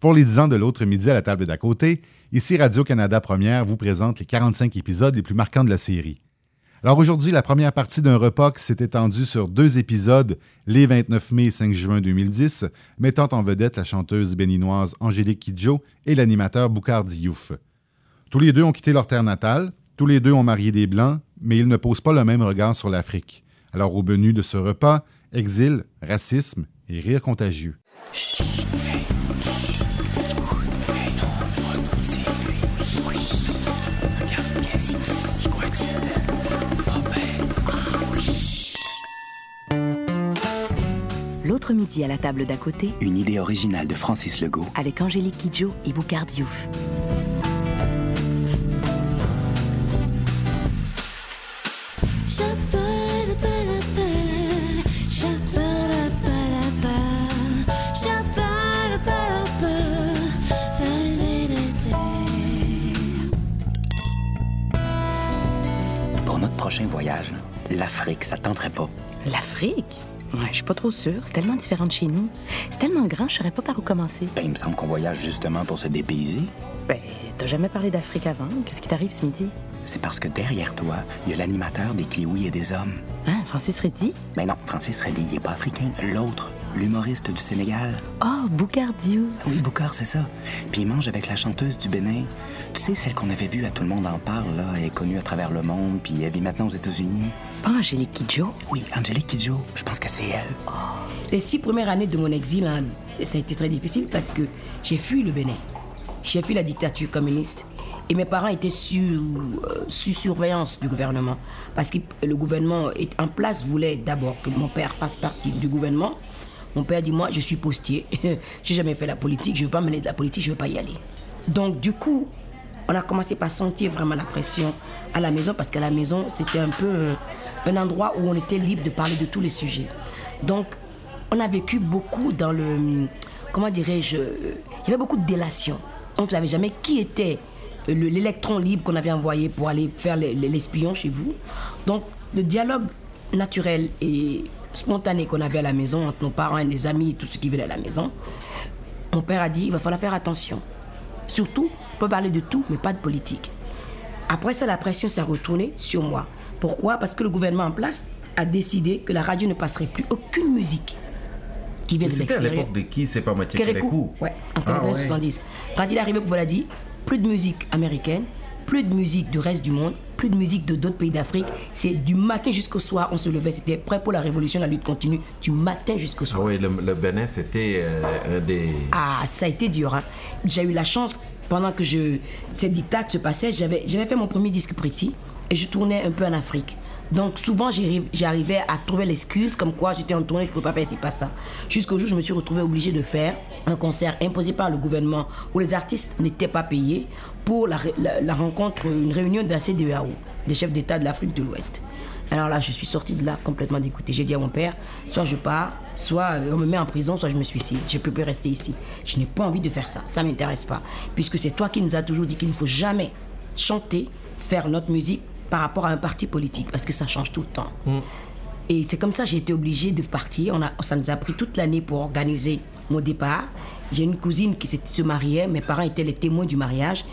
Pour les 10 ans de l'autre midi à la table d'à côté, ici Radio-Canada Première vous présente les 45 épisodes les plus marquants de la série. Alors aujourd'hui, la première partie d'un repas qui s'est étendu sur deux épisodes, les 29 mai et 5 juin 2010, mettant en vedette la chanteuse béninoise Angélique Kidjo et l'animateur Boukar Diouf. Tous les deux ont quitté leur terre natale, tous les deux ont marié des Blancs, mais ils ne posent pas le même regard sur l'Afrique. Alors au menu de ce repas, exil, racisme et rire contagieux. Midi à la table d'à côté, Une idée originale de Francis Legault. avec Angélique Kidjo et Boucard Diouf. Pour notre prochain voyage, l'Afrique, ça tenterait pas. L'Afrique? Ouais, je suis pas trop sûre. C'est tellement différent de chez nous. C'est tellement grand, je saurais pas par où commencer. Ben, il me semble qu'on voyage justement pour se dépayser. Ben, t'as jamais parlé d'Afrique avant? Qu'est-ce qui t'arrive ce midi? C'est parce que derrière toi, il y a l'animateur des Kiwis et des Hommes. Hein, Francis Reddy? Mais non, Francis Reddy, il est pas africain. L'autre, l'humoriste du Sénégal. Oh, Boucard Diouf. Oui, Boucard, c'est ça. Puis il mange avec la chanteuse du Bénin. Tu sais, celle qu'on avait vue à Tout le monde en parle, là. Elle est connue à travers le monde, puis elle vit maintenant aux États-Unis. Pas Angélique Kidjo? Oui, Angélique Kidjo. Je pense que c'est elle. Les six premières années de mon exil, hein, ça a été très difficile parce que j'ai fui le Bénin. J'ai fui la dictature communiste. Et mes parents étaient sous, euh, sous surveillance du gouvernement. Parce que le gouvernement est en place voulait d'abord que mon père fasse partie du gouvernement. Mon père dit, moi, je suis postier. j'ai jamais fait la politique, je ne veux pas mener de la politique, je ne veux pas y aller. Donc, du coup, on a commencé par sentir vraiment la pression à la maison parce qu'à la maison, c'était un peu euh, un endroit où on était libre de parler de tous les sujets. Donc, on a vécu beaucoup dans le. Comment dirais-je euh, Il y avait beaucoup de délation. On ne savait jamais qui était le- l'électron libre qu'on avait envoyé pour aller faire les- les- l'espion chez vous. Donc, le dialogue naturel et spontané qu'on avait à la maison entre nos parents et les amis, tous ceux qui venaient à la maison, mon père a dit il va falloir faire attention. Surtout, on peut parler de tout, mais pas de politique. Après ça, la pression s'est retournée sur moi. Pourquoi? Parce que le gouvernement en place a décidé que la radio ne passerait plus aucune musique qui vient Mais de C'était à l'extérieur. l'époque de qui C'est pas Mathieu Kérékou. Ouais, les Ah années ouais. 70. Quand il est arrivé, voilà dit, plus de musique américaine, plus de musique du reste du monde, plus de musique de d'autres pays d'Afrique. C'est du matin jusqu'au soir, on se levait. C'était prêt pour la révolution, la lutte continue, du matin jusqu'au Ah soir. oui, le, le Bénin, c'était euh, un des... Ah, ça a été dur. Hein. J'ai eu la chance, pendant que ces dictats se passaient, j'avais fait mon premier disque pretty et je tournais un peu en Afrique. Donc souvent, j'arriv- j'arrivais à trouver l'excuse comme quoi j'étais en tournée, je ne peux pas faire ci, pas ça. Jusqu'au jour où je me suis retrouvée obligée de faire un concert imposé par le gouvernement où les artistes n'étaient pas payés pour la, rencontre, une réunion de la CDAO, des chefs d'État de l'Afrique de l'Ouest. Alors là, je suis sortie de là complètement dégoûtée. J'ai dit à mon père, soit je pars, soit euh, on me met en prison, soit je me suicide. Je ne peux plus rester ici. Je n'ai pas envie de faire ça. Ça ne m'intéresse pas. Puisque c'est toi qui nous as toujours dit qu'il ne faut jamais chanter, faire notre musique par rapport à un parti politique. Parce que ça change tout le temps. Et c'est comme ça que j'ai été obligée de partir. On a, ça nous a pris toute l'année pour organiser mon départ. J'ai une cousine qui se mariait. Mes parents étaient les témoins du mariage.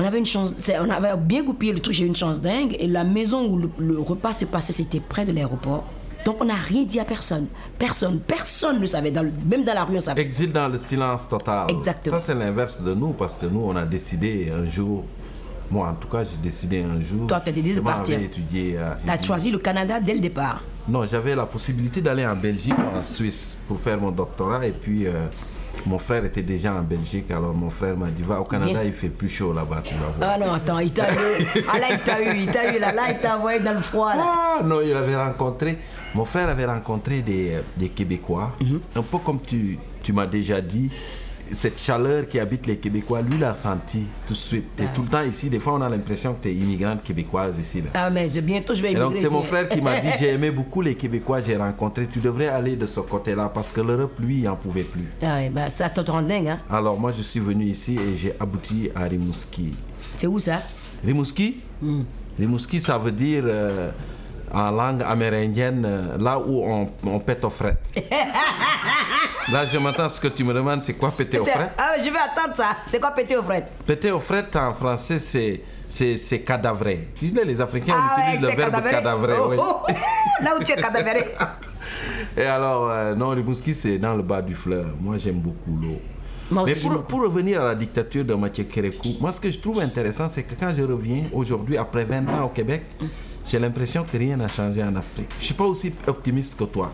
On avait une chance, on avait bien goupillé le truc, j'ai eu une chance dingue. Et la maison où le, le repas se passait, c'était près de l'aéroport. Donc on n'a rien dit à personne. Personne, personne ne savait. Dans le- même dans la rue, on savait. Exil dans le silence total. Exactement. Ça, c'est l'inverse de nous, parce que nous, on a décidé un jour... Moi, en tout cas, j'ai décidé un jour... Toi, t'as décidé de partir. étudier... euh, Tu as choisi le Canada dès le départ. Non, j'avais la possibilité d'aller en Belgique ou en Suisse pour faire mon doctorat. Et puis, euh, mon frère était déjà en Belgique. Alors, mon frère m'a dit, va au Canada, il fait plus chaud là-bas, tu vas voir. Ah non, attends, il t'a eu. Ah là, il t'a eu, il t'a eu là, là, il t'a envoyé dans le froid là. Ah non, il avait rencontré, mon frère avait rencontré des, des Québécois, Mhm. un peu comme tu, tu m'as déjà dit, cette chaleur qui habite les Québécois, lui l'a senti tout de suite. Et tout le temps ici, des fois on a l'impression que tu es immigrante québécoise ici. Là. Ah mais je- bientôt je vais Et donc immigrer c'est mon frère qui m'a dit, j'ai aimé beaucoup les Québécois, j'ai rencontré, tu devrais aller de ce côté-là parce que l'Europe, lui, il n'en pouvait plus. Ah ouais, bah, ça te rend dingue, hein. Alors moi je suis venu ici et j'ai abouti à Rimouski. C'est où ça? Rimouski? Hmm. Rimouski, ça veut dire euh, en langue amérindienne, euh, là où on, on pète aux frettes. Là, je m'entends ce que tu me demandes, c'est quoi péter au C'est- fret? Ah, je vais attendre ça. C'est quoi péter au fret? Péter au fret en français, c'est c'est cadavré. Tu sais, les Africains Ah on ouais, utilise le verbe cadavré. cadavré. Oh, oui. oh, oh, Là où tu es cadavéré. Et alors, euh, non, le mouski, c'est dans le bas du fleuve. Moi, j'aime beaucoup l'eau. Mais pour, pour revenir à la dictature de Mathieu Kérékou, moi, ce que je trouve intéressant, c'est que quand je reviens aujourd'hui, après 20 ans au Québec, j'ai l'impression que rien n'a changé en Afrique. Je ne suis pas aussi optimiste que toi.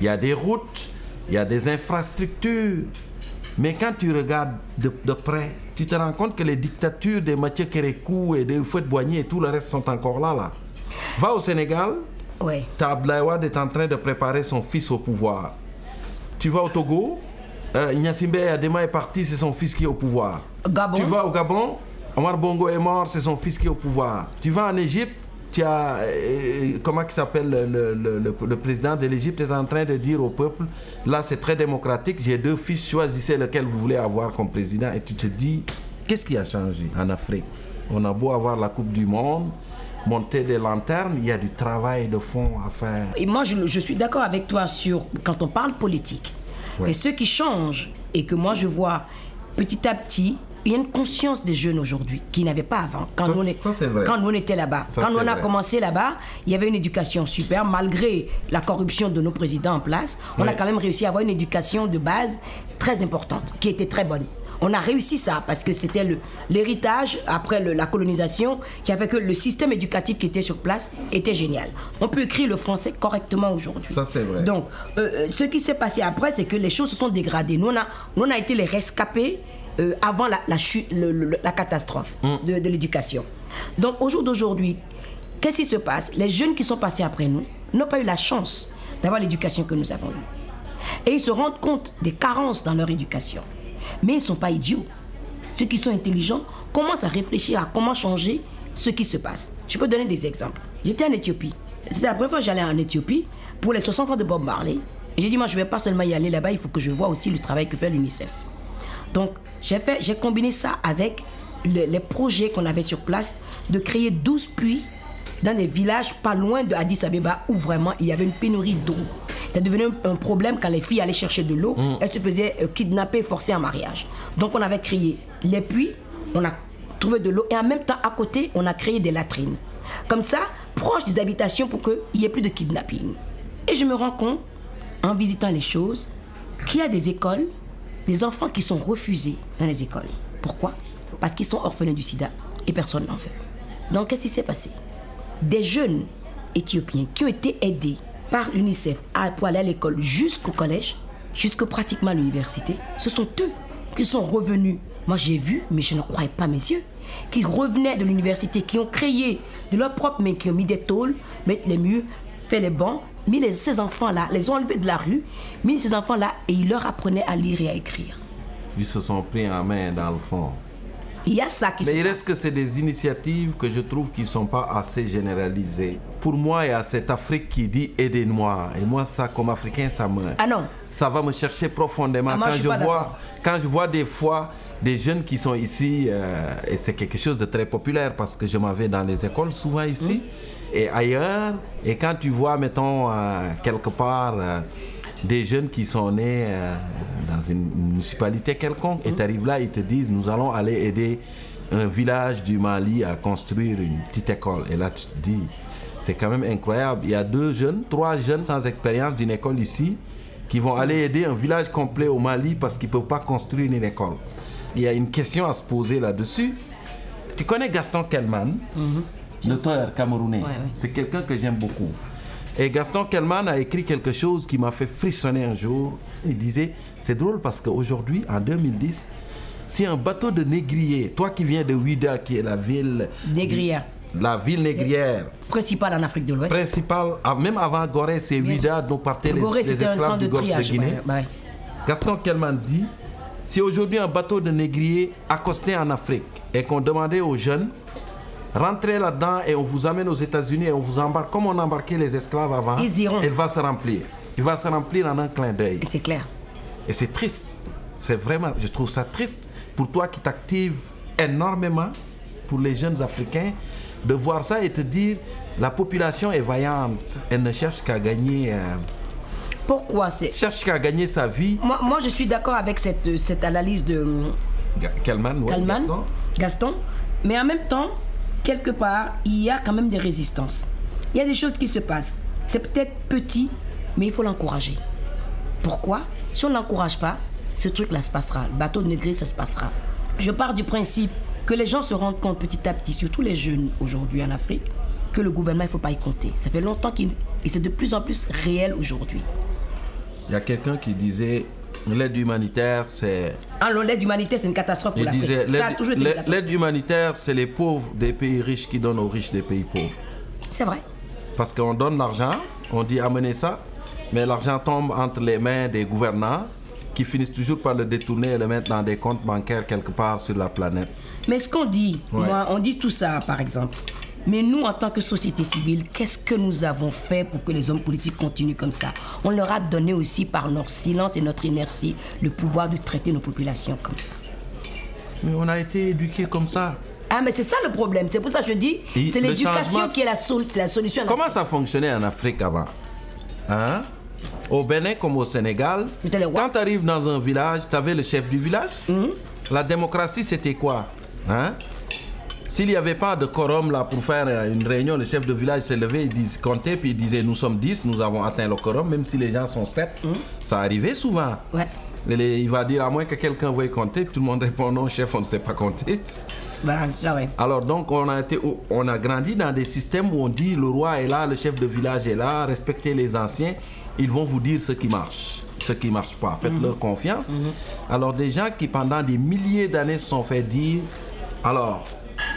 Il y a des routes, il y a des infrastructures. Mais quand tu regardes de, de près, tu te rends compte que les dictatures de Mathieu Kérékou et de Fouette Boigny et tout le reste sont encore là. là. Va au Sénégal, Abdoulaye Wade est en train de préparer son fils au pouvoir. Tu vas au Togo, euh, Ignasimbe Adema est parti, c'est son fils qui est au pouvoir. Gabon. Tu vas au Gabon, Omar Bongo est mort, c'est son fils qui est au pouvoir. Tu vas en Égypte, as, euh, comment s'appelle, le, le- le- le- le président de l'Égypte est en train de dire au peuple, là c'est très démocratique, j'ai deux fils, choisissez lequel vous voulez avoir comme président. Et tu te dis, qu'est-ce qui a changé en Afrique? On a beau avoir la Coupe du Monde, monter des lanternes, il y a du travail de fond à faire. Et moi, je, je suis d'accord avec toi sur quand on parle politique. Ouais. Mais ce qui change et que moi je vois petit à petit, il y a une conscience des jeunes aujourd'hui qui n'avaient pas avant. Quand Ça, on est- ça, c'est vrai. quand on était là-bas, quand on a vrai. commencé là-bas, il y avait une éducation super malgré la corruption de nos présidents en place. On a quand même réussi à avoir une éducation de base très importante, qui était très bonne. On a réussi ça parce que c'était l'héritage après le- la colonisation qui a fait que le système éducatif qui était sur place était génial. On peut écrire le français correctement aujourd'hui. Ça, c'est vrai. Donc, euh, euh, ce qui s'est passé après, c'est que les choses se sont dégradées. Nous, on a, nous, on a été les rescapés euh, avant la, la, chute- le- le- la catastrophe de, de l'éducation. Donc, au jour d'aujourd'hui, qu'est-ce qui se passe? Les jeunes qui sont passés après nous n'ont pas eu la chance d'avoir l'éducation que nous avons eue. Et ils se rendent compte des carences dans leur éducation. Mais ils ne sont pas idiots. Ceux qui sont intelligents commencent à réfléchir à comment changer ce qui se passe. Je peux donner des exemples. J'étais en Éthiopie. C'était la première fois que j'allais en Éthiopie pour les 60 ans de Bob Marley. J'ai dit, moi, je ne vais pas seulement y aller là-bas, il faut que je vois aussi le travail que fait l'UNICEF. Donc, j'ai fait- j'ai combiné ça avec le- les projets qu'on avait sur place de créer 12 puits dans des villages pas loin de Addis Abeba où vraiment il y avait une pénurie d'eau. Ça devenait un, problème quand les filles allaient chercher de l'eau, elles se faisaient euh, kidnapper, forcer en mariage. Donc on avait créé les puits, on a trouvé de l'eau et en même temps à côté on a créé des latrines. Comme ça, proche des habitations pour qu'il n'y ait plus de kidnapping. Et je me rends compte, en visitant les choses, qu'il y a des écoles, des enfants qui sont refusés dans les écoles. Pourquoi? Parce qu'ils sont orphelins du sida et personne n'en veut. Donc qu'est-ce qui s'est passé? Des jeunes éthiopiens qui ont été aidés par l'UNICEF à- pour aller à l'école jusqu'au collège, jusqu'à pratiquement l'université, ce sont eux qui sont revenus. Moi j'ai vu, mais je ne croyais pas mes yeux, qui revenaient de l'université, qui ont créé de leur propre main, qui ont mis des tôles, mis les murs, fait les bancs, mis les- ces enfants-là, les ont enlevés de la rue, mis ces enfants-là et ils leur apprenaient à lire et à écrire. Ils se sont pris en main dans le fond. Il y a ça qui Mais se il passe. reste que c'est des initiatives que je trouve qui ne sont pas assez généralisées. Pour moi, il y a cette Afrique qui dit aidez-moi. Et moi, ça, comme Africain, ça me, Ah non. ça va me chercher profondément. Ah, moi, quand, je vois, quand je vois des fois des jeunes qui sont ici, euh, et c'est quelque chose de très populaire parce que je m'en vais dans les écoles souvent ici Mmh. Et ailleurs. Et quand tu vois, mettons, euh, quelque part, euh, des jeunes qui sont nés euh, dans une municipalité quelconque et tu arrives là, ils te disent nous allons aller aider un village du Mali à construire une petite école. Et là, tu te dis, c'est quand même incroyable. Il y a deux jeunes, trois jeunes sans expérience d'une école ici qui vont aller aider un village complet au Mali parce qu'ils ne peuvent pas construire une école. Il y a une question à se poser là-dessus. Tu connais Gaston Kellman, l'auteur camerounais. C'est quelqu'un que j'aime beaucoup. Et Gaston Kellman a écrit quelque chose qui m'a fait frissonner un jour. Il disait, c'est drôle parce qu'aujourd'hui, en 2010, si un bateau de négrier, toi qui viens de Ouida, qui est la ville... Négrière. La ville négrière, Principal en Afrique de l'Ouest. principale, ah, même avant Gorée, c'est Ouida dont partaient les, Gorée, esclaves du de golfe de. Guinée. Gaston Kellman dit si aujourd'hui un bateau de négrier accostait en Afrique et qu'on demandait aux jeunes rentrez là-dedans et on vous amène aux États-Unis et on vous embarque comme on embarquait les esclaves avant, Ils iront. il va se remplir. Il va se remplir en un clin d'œil. Et c'est clair. Et c'est triste. C'est vraiment, je trouve ça triste pour toi qui t'actives énormément pour les jeunes Africains de voir ça et te dire la population est vaillante. Elle ne cherche qu'à gagner euh, Pourquoi c'est cherche qu'à gagner sa vie. moi, moi, je suis d'accord avec cette, cette analyse de Kalman, ouais. Gaston, mais en même temps, quelque part, il y a quand même des résistances. Il y a des choses qui se passent. C'est peut-être petit, mais il faut l'encourager. Pourquoi? Si on ne l'encourage pas, ce truc-là se passera. Le bateau de Negré, ça se passera. Je pars du principe que les gens se rendent compte petit à petit, surtout les jeunes aujourd'hui en Afrique, que le gouvernement, il ne faut pas y compter. Ça fait longtemps qu'il... Et c'est de plus en plus réel aujourd'hui. Il y a quelqu'un qui disait l'aide humanitaire, c'est. Ah non, l'aide humanitaire, c'est une catastrophe pour l'Afrique. Ça a l'aide toujours été humanitaire, c'est les pauvres des pays riches qui donnent aux riches des pays pauvres. C'est vrai. Parce qu'on donne l'argent, on dit amenez ça, mais l'argent tombe entre les mains des gouvernants qui finissent toujours par le détourner et le mettre dans des comptes bancaires quelque part sur la planète. Mais ce qu'on dit, Ouais. moi, on dit tout ça, par exemple. Mais nous, en tant que société civile, qu'est-ce que nous avons fait pour que les hommes politiques continuent comme ça? On leur a donné aussi, par notre silence et notre inertie, le pouvoir de traiter nos populations comme ça. Mais on a été éduqués comme ça. Ah, mais c'est ça le problème. C'est pour ça que je dis, c'est l'éducation qui est la, sol- c'est la solution. Comment ça fonctionnait en Afrique avant? Hein? Au Bénin comme au Sénégal, quand tu arrives dans un village, tu avais le chef du village? La démocratie, c'était quoi? Hein? S'il n'y avait pas de quorum là pour faire euh, une réunion, le chef de village s'est levé, il dis, comptait, puis il disait Nous sommes 10, nous avons atteint le quorum, même si les gens sont 7. Ça arrivait souvent. Ouais. Et les- il va dire à moins que quelqu'un veuille compter, puis tout le monde répond non, chef, on ne sait pas compter. Bah, ça, ouais. Alors donc on a été, on a grandi dans des systèmes où on dit le roi est là, le chef de village est là, respectez les anciens, ils vont vous dire ce qui marche, ce qui marche pas, faites-leur confiance. Alors des gens qui pendant des milliers d'années se sont fait dire, alors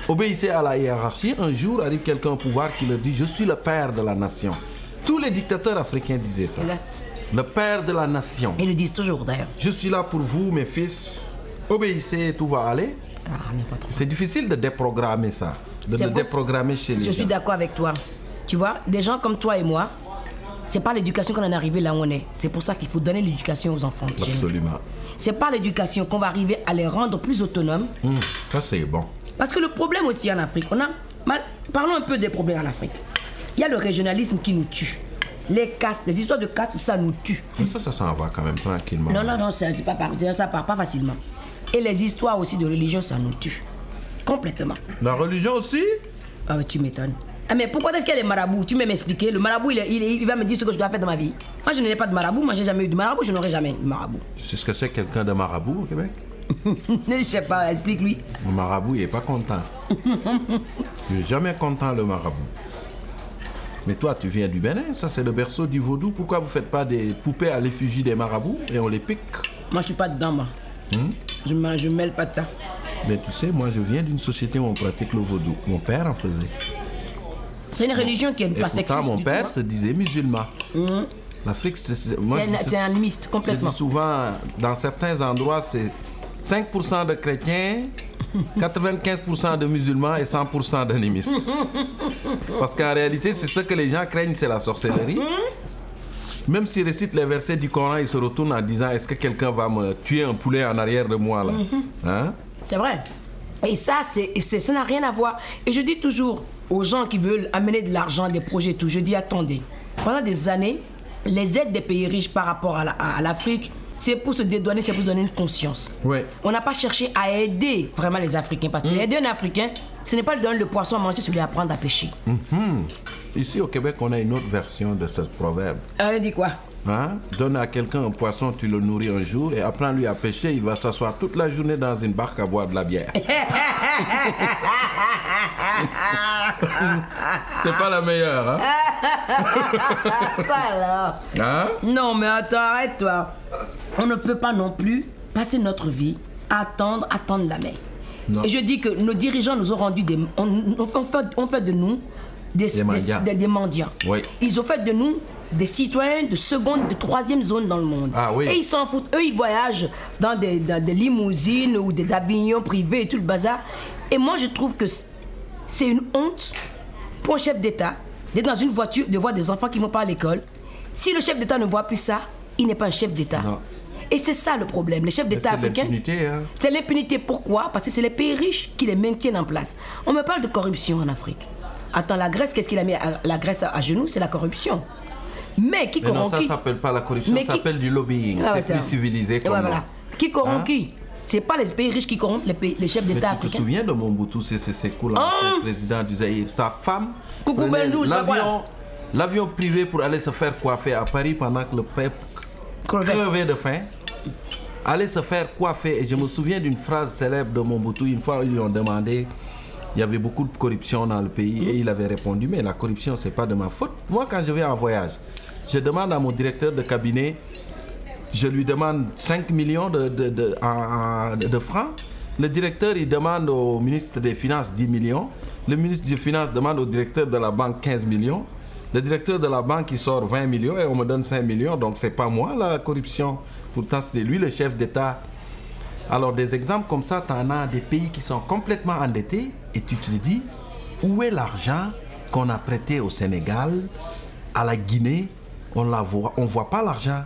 obéissez à la hiérarchie, un jour arrive quelqu'un au pouvoir qui leur dit je suis le père de la nation. Tous les dictateurs africains disaient ça. Le père de la nation. Ils le disent toujours, d'ailleurs. Je suis là pour vous, mes fils. Obéissez, tout va aller. Ah. C'est difficile de déprogrammer ça, de le déprogrammer chez les Je suis d'accord avec toi. Tu vois, des gens comme toi et moi, c'est pas l'éducation qu'on en est arrivé là où on est. C'est pour ça qu'il faut donner l'éducation aux enfants. Absolument. C'est par l'éducation qu'on va arriver à les rendre plus autonomes. Hum, ça c'est bon. Parce que le problème aussi en Afrique, on a. mal- Parlons un peu des problèmes en Afrique. Il y a le régionalisme qui nous tue. Les castes, les histoires de castes, ça nous tue. Mais ça, ça s'en va quand même tranquillement. Non, non, non, ça, c'est pas, ça part pas facilement. Et les histoires aussi de religion, ça nous tue. Complètement. La religion aussi? Ah, mais tu m'étonnes. Ah, mais pourquoi est-ce qu'il y a des marabouts? Tu peux m'expliquer Le marabout, il, va me dire ce que je dois faire dans ma vie. Moi, je n'ai pas de marabout. Moi, j'ai jamais eu de marabout. Je n'aurai jamais de marabout. Tu sais ce que c'est quelqu'un de marabout au Québec? Je sais pas, explique-lui. Le marabout, il est pas content. il est jamais content, le marabout. Mais toi, tu viens du Bénin, ça c'est le berceau du vaudou. Pourquoi vous faites pas des poupées à l'effigie des marabouts et on les pique Moi, je suis pas dedans, moi. Hmm? Je ne je mêle pas de ça. Mais tu sais, moi je viens d'une société où on pratique le vaudou. Mon père en faisait. C'est une religion qui est Et pas pourtant, sexiste mon du père tout, hein. se disait musulman. L'Afrique, c'est- un- un complètement. souvent, dans certains endroits, c'est 5% de chrétiens, 95% de musulmans et 100% d'animistes. Parce qu'en réalité, c'est ce que les gens craignent, c'est la sorcellerie. Même s'ils récitent les versets du Coran, ils se retournent en disant Est-ce que quelqu'un va me tuer un poulet en arrière de moi là? Hein? C'est vrai. Et ça, c'est, ça n'a rien à voir. Et je dis toujours aux gens qui veulent amener de l'argent, des projets et tout, je dis attendez. Pendant des années, les aides des pays riches par rapport à l'Afrique, c'est pour se dédouaner, c'est pour se donner une conscience. Ouais. On n'a pas cherché à aider vraiment les Africains. Parce que aider un Africain, ce n'est pas lui donner le poisson à manger, c'est lui apprendre à pêcher. Ici au Québec, on a une autre version de ce proverbe. Euh, dit quoi? Hein? Donne à quelqu'un un poisson, tu le nourris un jour et apprends-lui à pêcher, il va s'asseoir toute la journée dans une barque à boire de la bière. C'est pas la meilleure, hein? Ça alors Hein? Non, mais attends, arrête-toi. On ne peut pas non plus passer notre vie à attendre, attendre la mer. Non. Et je dis que nos dirigeants nous ont rendu des. On, on fait, on de nous des, Des mendiants. des- des mendiants. Oui. Ils ont fait de nous des citoyens de seconde, de troisième zone dans le monde. Ah oui. Et ils s'en foutent. Eux, ils voyagent dans des, dans des limousines ou des avions privés et tout le bazar. Et moi, je trouve que c'est une honte pour un chef d'État d'être dans une voiture, de voir des enfants qui ne vont pas à l'école. Si le chef d'État ne voit plus ça, il n'est pas un chef d'État. Et c'est ça le problème. Les chefs d'État c'est africains. l'impunité, hein. C'est l'impunité. Pourquoi? Parce que c'est les pays riches qui les maintiennent en place. On me parle de corruption en Afrique. Attends, la Grèce, qu'est-ce qu'il a mis à- la Grèce à, à genoux? C'est la corruption. Mais qui corrompt ça qui? s'appelle pas la corruption, Mais ça qui- s'appelle du lobbying. Ah c'est plus civilisé comme ouais, voilà. Qui corrompt Hein? qui? C'est pas les pays riches qui corrompent les, pays- les chefs d'État tu te africains. souviens de Mobutu Sese Seko, l'ancien Ah. président du Zaïre? Sa femme l'avion, l'avion privé pour aller se faire coiffer à Paris pendant que le peuple crevait de faim. Aller se faire coiffer. Et je me souviens d'une phrase célèbre de Mobutu. Une fois, ils lui ont demandé il y avait beaucoup de corruption dans le pays et il avait répondu mais la corruption c'est pas de ma faute. Moi quand je vais en voyage, je demande à mon directeur de cabinet je lui demande 5 millions de, francs. Le directeur, il demande au ministre des Finances 10 millions. Le ministre des Finances demande au directeur de la banque 15 millions. Le directeur de la banque, il sort 20 millions et on me donne 5 millions. Donc, c'est pas moi la corruption. Pourtant, c'était lui le chef d'État. Alors, des exemples comme ça, tu en as des pays qui sont complètement endettés et tu te dis, où est l'argent qu'on a prêté au Sénégal, à la Guinée? On ne voit, on voit pas l'argent.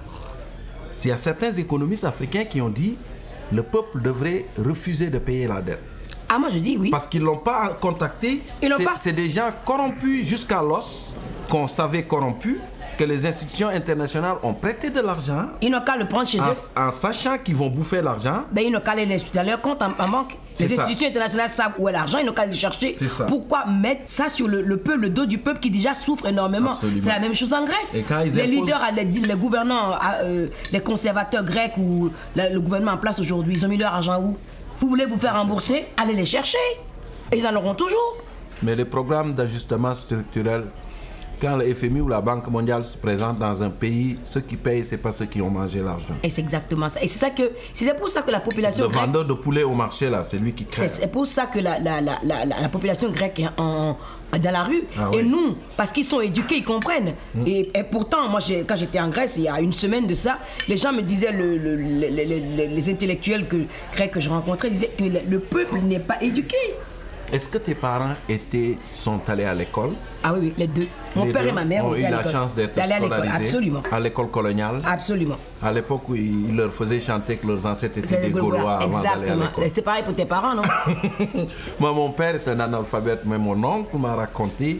Il y a certains économistes africains qui ont dit le peuple devrait refuser de payer la dette. Ah, moi je dis oui. Parce qu'ils ne l'ont pas contacté. Pas. C'est des gens corrompus jusqu'à l'os, qu'on savait corrompus, que les institutions internationales ont prêté de l'argent Ils n'ont qu'à le prendre chez eux. en, en sachant qu'ils vont bouffer l'argent. Ben, ils n'ont qu'à aller les- dans leur compte en, en banque. Les ça. institutions internationales savent où est l'argent, ils n'ont qu'à le chercher. C'est ça. Pourquoi mettre ça sur le, le peuple, le dos du peuple qui déjà souffre énormément? C'est la même chose en Grèce. Et quand ils les imposent- leaders, les, les gouvernants, euh, les conservateurs grecs ou la- le gouvernement en place aujourd'hui, ils ont mis leur argent où? Vous voulez vous faire rembourser? Allez les chercher. Et ils en auront toujours. Mais les programmes d'ajustement structurel, quand le FMI ou la Banque mondiale se présentent dans un pays, ceux qui payent, ce n'est pas ceux qui ont mangé l'argent. Et c'est exactement ça. Et c'est ça que c'est pour ça que la population Le grecque vendeur de poulet au marché, là, c'est lui qui crée. C'est c'est pour ça que la, la, la, la, la- la population grecque est en, dans la rue. Ah et oui. nous, parce qu'ils sont éduqués, ils comprennent. Et, et pourtant, moi, quand j'étais en Grèce, il y a une semaine de ça, les gens me disaient, le, le- le- le- le- les intellectuels que, grecs que je rencontrais disaient que le peuple n'est pas éduqué. Est-ce que tes parents étaient, sont allés à l'école? Ah oui, oui, les deux. Mon Les père deux et ma mère ont eu à la chance d'être D'aller à l'école, scolarisés absolument. à l'école coloniale. Absolument. À l'époque où ils leur faisaient chanter que leurs ancêtres étaient des Les Gaulois avant d'aller à Exactement. l'école. C'est pareil pour tes parents, non? Moi, mon père est un analphabète, mais mon oncle m'a raconté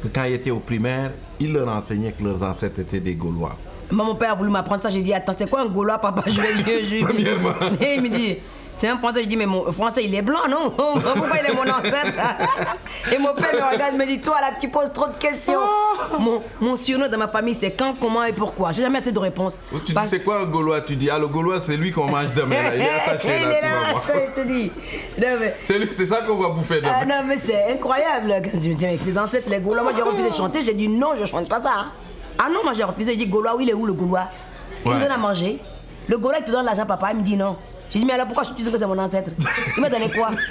que quand il était au primaire, il leur enseignait que leurs ancêtres étaient des Gaulois. Moi, mon père a voulu m'apprendre ça. J'ai dit, attends, c'est quoi un Gaulois, papa? Je vais Premièrement. Et il me dit, c'est un français. Je dis, mais mon français, il est blanc, non? Pourquoi il est mon ancêtre? Et mon père me regarde, me dit, toi, là, tu poses trop de questions. Mon, mon surnom dans ma famille, c'est quand, comment et pourquoi? J'ai jamais assez de réponses. Tu dis, c'est quoi un Gaulois? Tu dis, ah, le Gaulois, c'est lui qu'on mange demain. Là. Il est attaché, Il là, est tu vas voir. je te dis. Non, mais- C'est lui- c'est ça qu'on va bouffer Ah demain. non, mais c'est incroyable. Quand je me dis, avec les ancêtres, les Gaulois, moi j'ai refusé de chanter. J'ai dit non, je chante pas ça. hein. Ah non, moi j'ai refusé. J'ai dit Gaulois, oui, il est où le Gaulois? Il me donne à manger. Le Gaulois, il te donne l'argent, papa. Il me dit non. J'ai dit, mais alors pourquoi tu dis que c'est mon ancêtre? Il m'a donné quoi?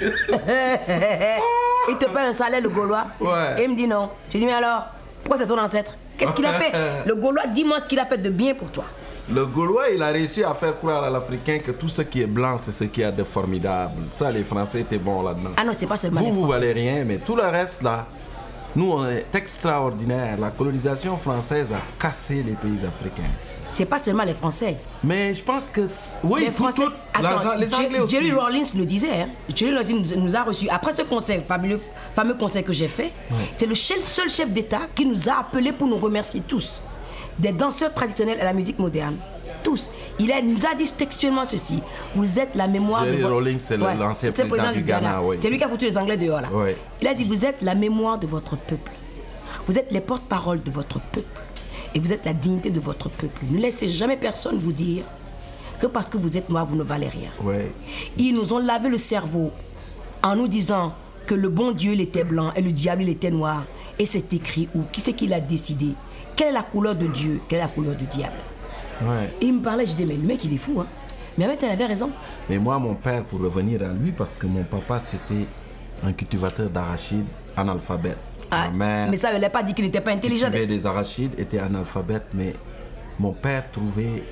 Il te paye un salaire, le Gaulois. Ouais. Et il me dit non. J'ai dit, mais alors, pourquoi c'est ton ancêtre? Qu'est-ce qu'il a fait? Le Gaulois, dis-moi ce qu'il a fait de bien pour toi. Le Gaulois, il a réussi à faire croire à l'Africain que tout ce qui est blanc, c'est ce qu'il y a de formidable. Ça, les Français étaient bons là-dedans. Ah non, c'est pas seulement Vous, vous valez rien, mais tout le reste, là, nous, on est extraordinaire. La colonisation française a cassé les pays africains. C'est pas seulement les Français. Mais je pense que... Oui, les tout- Français. tout- Attends, la- les Anglais aussi. Jerry Rollins le disait. Hein. Jerry Rollins nous, nous a reçus. Après ce conseil, fabuleux, fameux conseil que j'ai fait, c'est le chef- seul chef d'État qui nous a appelés pour nous remercier tous. Des danseurs traditionnels à la musique moderne. Tous. Il, a- nous a dit textuellement ceci. Vous êtes la mémoire Jerry de votre... Rollins, c'est le- l'ancien président du Ghana, oui. C'est lui qui a foutu les Anglais dehors là. Oui. Il a dit, vous êtes la mémoire de votre peuple. Vous êtes les porte-parole de votre peuple. Et vous êtes la dignité de votre peuple. Ne laissez jamais personne vous dire que parce que vous êtes noir, vous ne valez rien. Ouais. Ils nous ont lavé le cerveau en nous disant que le bon Dieu, il était blanc et le diable, il était noir. Et c'est écrit où? Qui c'est qui l'a décidé? Quelle est la couleur de Dieu? Quelle est la couleur du diable? Ouais. Et il me parlait, je dis, mais le mec, il est fou, hein. Mais en même temps, il avait raison. Mais moi, mon père, pour revenir à lui, parce que mon papa, c'était un cultivateur d'arachides analphabète. Ah, Ma mère, mais ça ne veut pas dire qu'il n'était pas intelligent. cultivait des arachides, était analphabète, mais mon père trouvait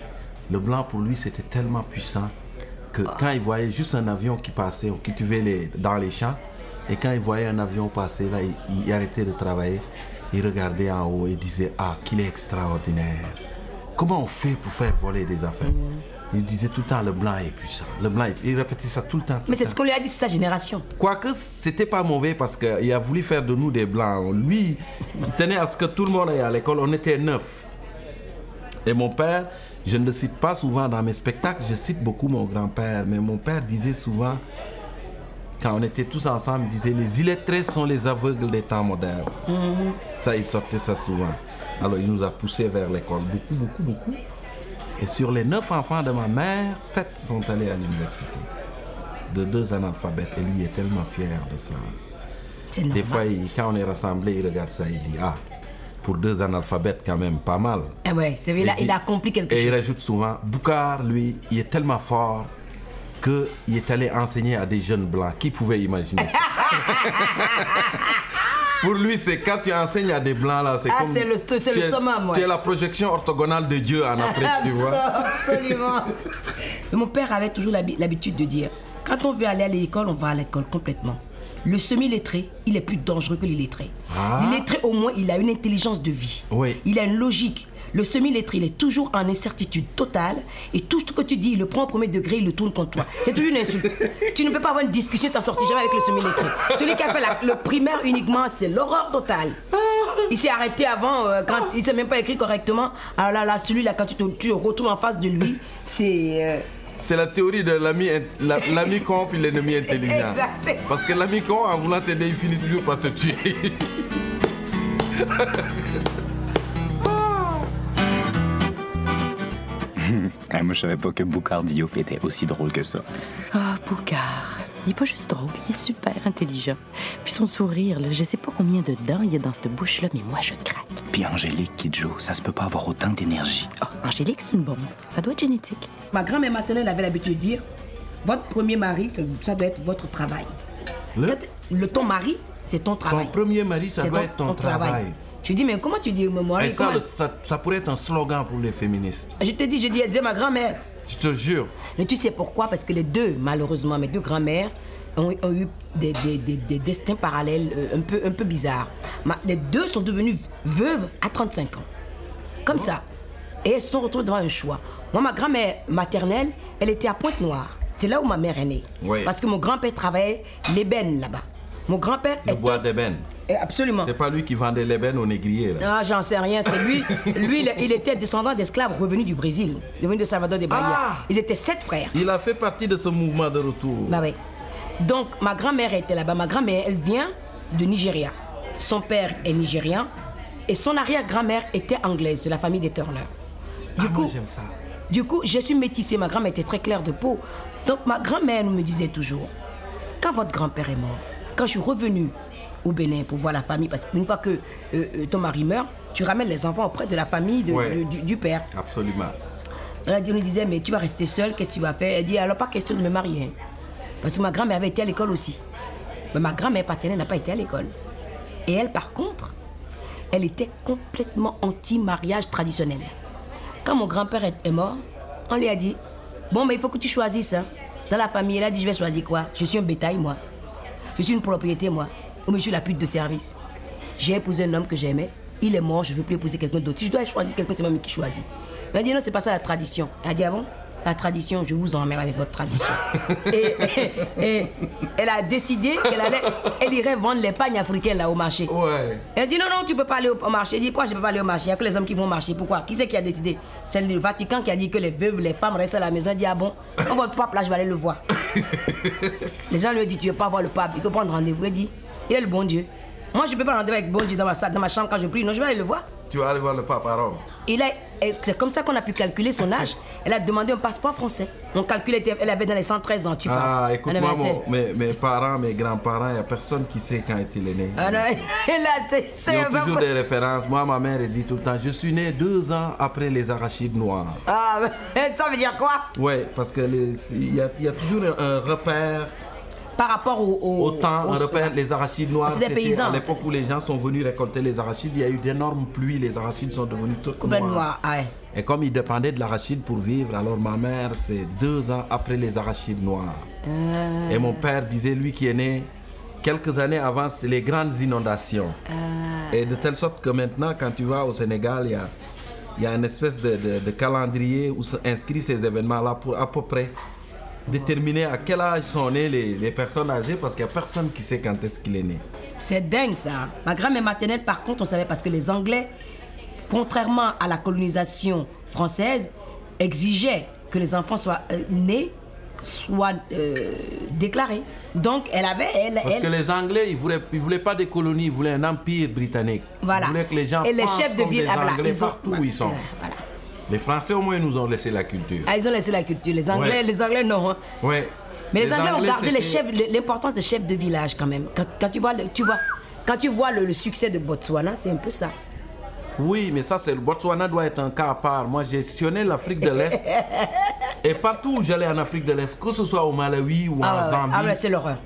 le blanc pour lui, c'était tellement puissant que Ah. quand il voyait juste un avion qui passait, cultivait les, dans les champs, et quand il voyait un avion passer, là, il, il arrêtait de travailler, il regardait en haut et disait Ah, qu'il est extraordinaire. Comment on fait pour faire voler des affaires? Mm. Il disait tout le temps le blanc est puissant, le blanc est... Il répétait ça tout le temps. tout Mais c'est ce qu'on lui a dit, c'est sa génération. Quoique c'était pas mauvais parce qu'il a voulu faire de nous des blancs. Lui, il tenait à ce que tout le monde aille à l'école. On était neuf. Et mon père, je ne le cite pas souvent dans mes spectacles, je cite beaucoup mon grand-père, mais mon père disait souvent, quand on était tous ensemble, il disait les illettrés sont les aveugles des temps modernes. Ça, il sortait ça souvent. Alors il nous a poussés vers l'école, beaucoup, beaucoup, beaucoup. Et sur les neuf enfants de ma mère, sept sont allés à l'université. De deux analphabètes. Et lui est tellement fier de ça. Des fois, il- quand on est rassemblés, il regarde ça et il dit Ah, pour deux analphabètes, quand même, pas mal. Eh ouais, c'est vrai, il a, il a accompli quelque Et il chose. rajoute souvent Boucard, lui, il est tellement fort qu'il est allé enseigner à des jeunes blancs. Qui pouvait imaginer ça? Pour lui, c'est quand tu enseignes à des blancs, là, c'est Ah, comme. c'est le- c'est le es- summum, ouais. Tu es la projection orthogonale de Dieu en Afrique, tu vois. Absolument. Mais mon père avait toujours l'habi- l'habitude de dire quand on veut aller à l'école, on va à l'école complètement. Le semi-lettré, il est plus dangereux que l'illettré. Ah. L'illettré, au moins, il a une intelligence de vie. Oui. Il a une logique. Le semi-lettré, il est toujours en incertitude totale et tout ce que tu dis, il le prend au premier degré, il le tourne contre toi. C'est toujours une insulte. tu ne peux pas avoir une discussion, t'en sortis jamais avec le semi-lettré. Celui qui a fait la- le primaire uniquement, c'est l'horreur totale. Il s'est arrêté avant, euh, quand il s'est même pas écrit correctement. Alors là, là celui-là, quand tu te, tu te retrouves en face de lui, c'est. euh, C'est la théorie de l'ami la- l'ami con puis l'ennemi intelligent. Exact. Parce que l'ami con, en voulant t'aider, il finit toujours par te tuer. Ah, moi, je savais pas que Boucard Diouf était aussi drôle que ça. Ah, Boucard. Il est pas juste drôle, il est super intelligent. Puis son sourire, là, je sais pas combien de dents il y a dans cette bouche-là, mais moi, je craque. Puis Angélique Kidjo, ça se peut pas avoir autant d'énergie. Ah, Angélique, c'est une bombe. Ça doit être génétique. Ma grand-mère maternelle avait l'habitude de dire votre premier mari, ça, ça doit être votre travail. Le- En fait, le ton mari, c'est ton Ton travail. premier mari, ça doit être ton travail. Je dis, mais comment tu dis mon mari Et ça, le- ça, ça pourrait être un slogan pour les féministes. Je te dis, je dis, elle disait ma grand-mère. Je te jure. Mais tu sais pourquoi? Parce que les deux, malheureusement, mes deux grand-mères ont, ont eu des, des- des- des destins parallèles euh, un, peu, un peu bizarres. Ma- les deux sont devenues veuves à 35 ans. Comme ça. Et elles se sont retrouvées devant un choix. Moi, ma grand-mère maternelle, elle était à Pointe-Noire. C'est là où ma mère est née. Oui. Parce que mon grand-père travaillait l'ébène là-bas. Mon grand-père Le bois d'ébène. est- Absolument. C'est pas lui qui vendait l'ébène au négrier, là. Ah, j'en sais rien, c'est lui. Lui, il, il était descendant d'esclaves revenus du Brésil, devenus de Salvador de Bahia. Ah. Ils étaient sept frères. Il a fait partie de ce mouvement de retour. Bah oui. Donc, ma grand-mère était là-bas. Ma grand-mère, elle vient de Nigeria. Son père est nigérian et son arrière-grand-mère était anglaise, de la famille des Turner. Du Ah, coup, moi, j'aime ça. du coup, je suis métissée. Ma grand-mère était très claire de peau. Donc, ma grand-mère me disait toujours quand votre grand-père est mort, quand je suis revenue au Bénin pour voir la famille, parce qu'une fois que euh, euh, ton mari meurt, tu ramènes les enfants auprès de la famille de- Ouais. de- du, du père. Absolument. Elle a dit- on lui disait, mais tu vas rester seule, qu'est-ce que tu vas faire? Elle dit, alors pas question de me marier. hein. Parce que ma grand-mère avait été à l'école aussi. Mais ma grand-mère paternelle n'a pas été à l'école. Et elle, par contre, elle était complètement anti-mariage traditionnel. Quand mon grand-père est est mort, on lui a dit, bon, mais il faut que tu choisisses. hein. Dans la famille, elle a dit, je vais choisir quoi? Je suis un bétail, moi. Je suis une propriété, moi. Ou je suis la pute de service. J'ai épousé un homme que j'aimais. Il est mort, je ne veux plus épouser quelqu'un d'autre. Si je dois choisir quelqu'un, c'est moi qui choisis. Elle a dit non, c'est pas ça la tradition. Elle a dit ah bon? La tradition, je vous emmerde avec votre tradition. et, et- et elle a décidé qu'elle allait, elle irait vendre les pagnes africaines là au marché. Ouais. Elle a dit non, non, tu peux pas aller au, au marché. Elle dit pourquoi je peux pas aller au marché? Il n'y a que les hommes qui vont au marché. Pourquoi? Qui c'est qui a décidé? C'est le Vatican qui a dit que les veuves, les femmes restent à la maison. Elle dit ah bon? On votre pape là, je vais aller le voir. les gens lui ont dit tu veux pas voir le pape, il faut prendre rendez-vous. Elle dit il est le bon Dieu. Moi je peux pas rendez-vous avec le bon Dieu dans ma, salle, dans ma chambre quand je prie. Non, je vais aller le voir. Tu vas aller voir le pape à Rome. Et là, c'est comme ça qu'on a pu calculer son âge. Elle a demandé un passeport français. On calculait, elle avait dans les 113 ans, tu penses. Ah, écoute-moi, mes, mes parents, mes grands-parents, il n'y a personne qui sait quand il est né. Ah non, là, c'est- Ils ont toujours des références. Moi, ma mère, elle dit tout le temps, je suis né deux ans après les arachides noirs. Ah, mais ça veut dire quoi? Ouais, parce que les- il y, a- il y a toujours un repère, Par rapport au. au autant au- un repère, les arachides noirs. C'est des paysans, À l'époque où les gens sont venus récolter les arachides, il y a eu d'énormes pluies, les arachides sont devenus toutes Complètement noires. noir. Ah ouais. Et comme ils dépendaient de l'arachide pour vivre, alors ma mère, c'est deux ans après les arachides noirs. Euh. Et mon père disait, lui qui est né quelques années avant, c'est les grandes inondations. Euh. Et de telle sorte que maintenant, quand tu vas au Sénégal, il y a, il y a une espèce de, de- de calendrier où sont inscrits ces événements-là pour à peu près déterminer à quel âge sont nées les, les personnes âgées parce qu'il n'y a personne qui sait quand est-ce qu'il est né. C'est dingue ça. Ma grand-mère maternelle, par contre, on savait parce que les Anglais contrairement à la colonisation française, exigeait que les enfants soient euh, nés, soient euh, déclarés. Donc, elle avait, elle, Parce elle- que les Anglais, ils voulaient, ils voulaient pas des colonies, ils voulaient un empire britannique. voilà. Ils voulaient que les gens Et les chefs de ville, des ah, voilà, Anglais ils ont- partout où ils sont. Voilà. Les Français, au moins, nous ont laissé la culture. Ah, ils ont laissé la culture. Les Anglais, Ouais. les Anglais non. hein. Ouais. Mais les, Anglais, ont gardé l'importance des chefs de village quand même. Quand, quand tu vois, le, tu vois, quand tu vois le, le succès de Botswana, c'est un peu ça. Oui, mais ça, c'est le Botswana doit être un cas à part. Moi, j'ai sillonné l'Afrique de l'Est. et partout où j'allais en Afrique de l'Est, que ce soit au Malawi ou Ah en ouais, ouais. Zambie, Ah ouais, c'est l'horreur.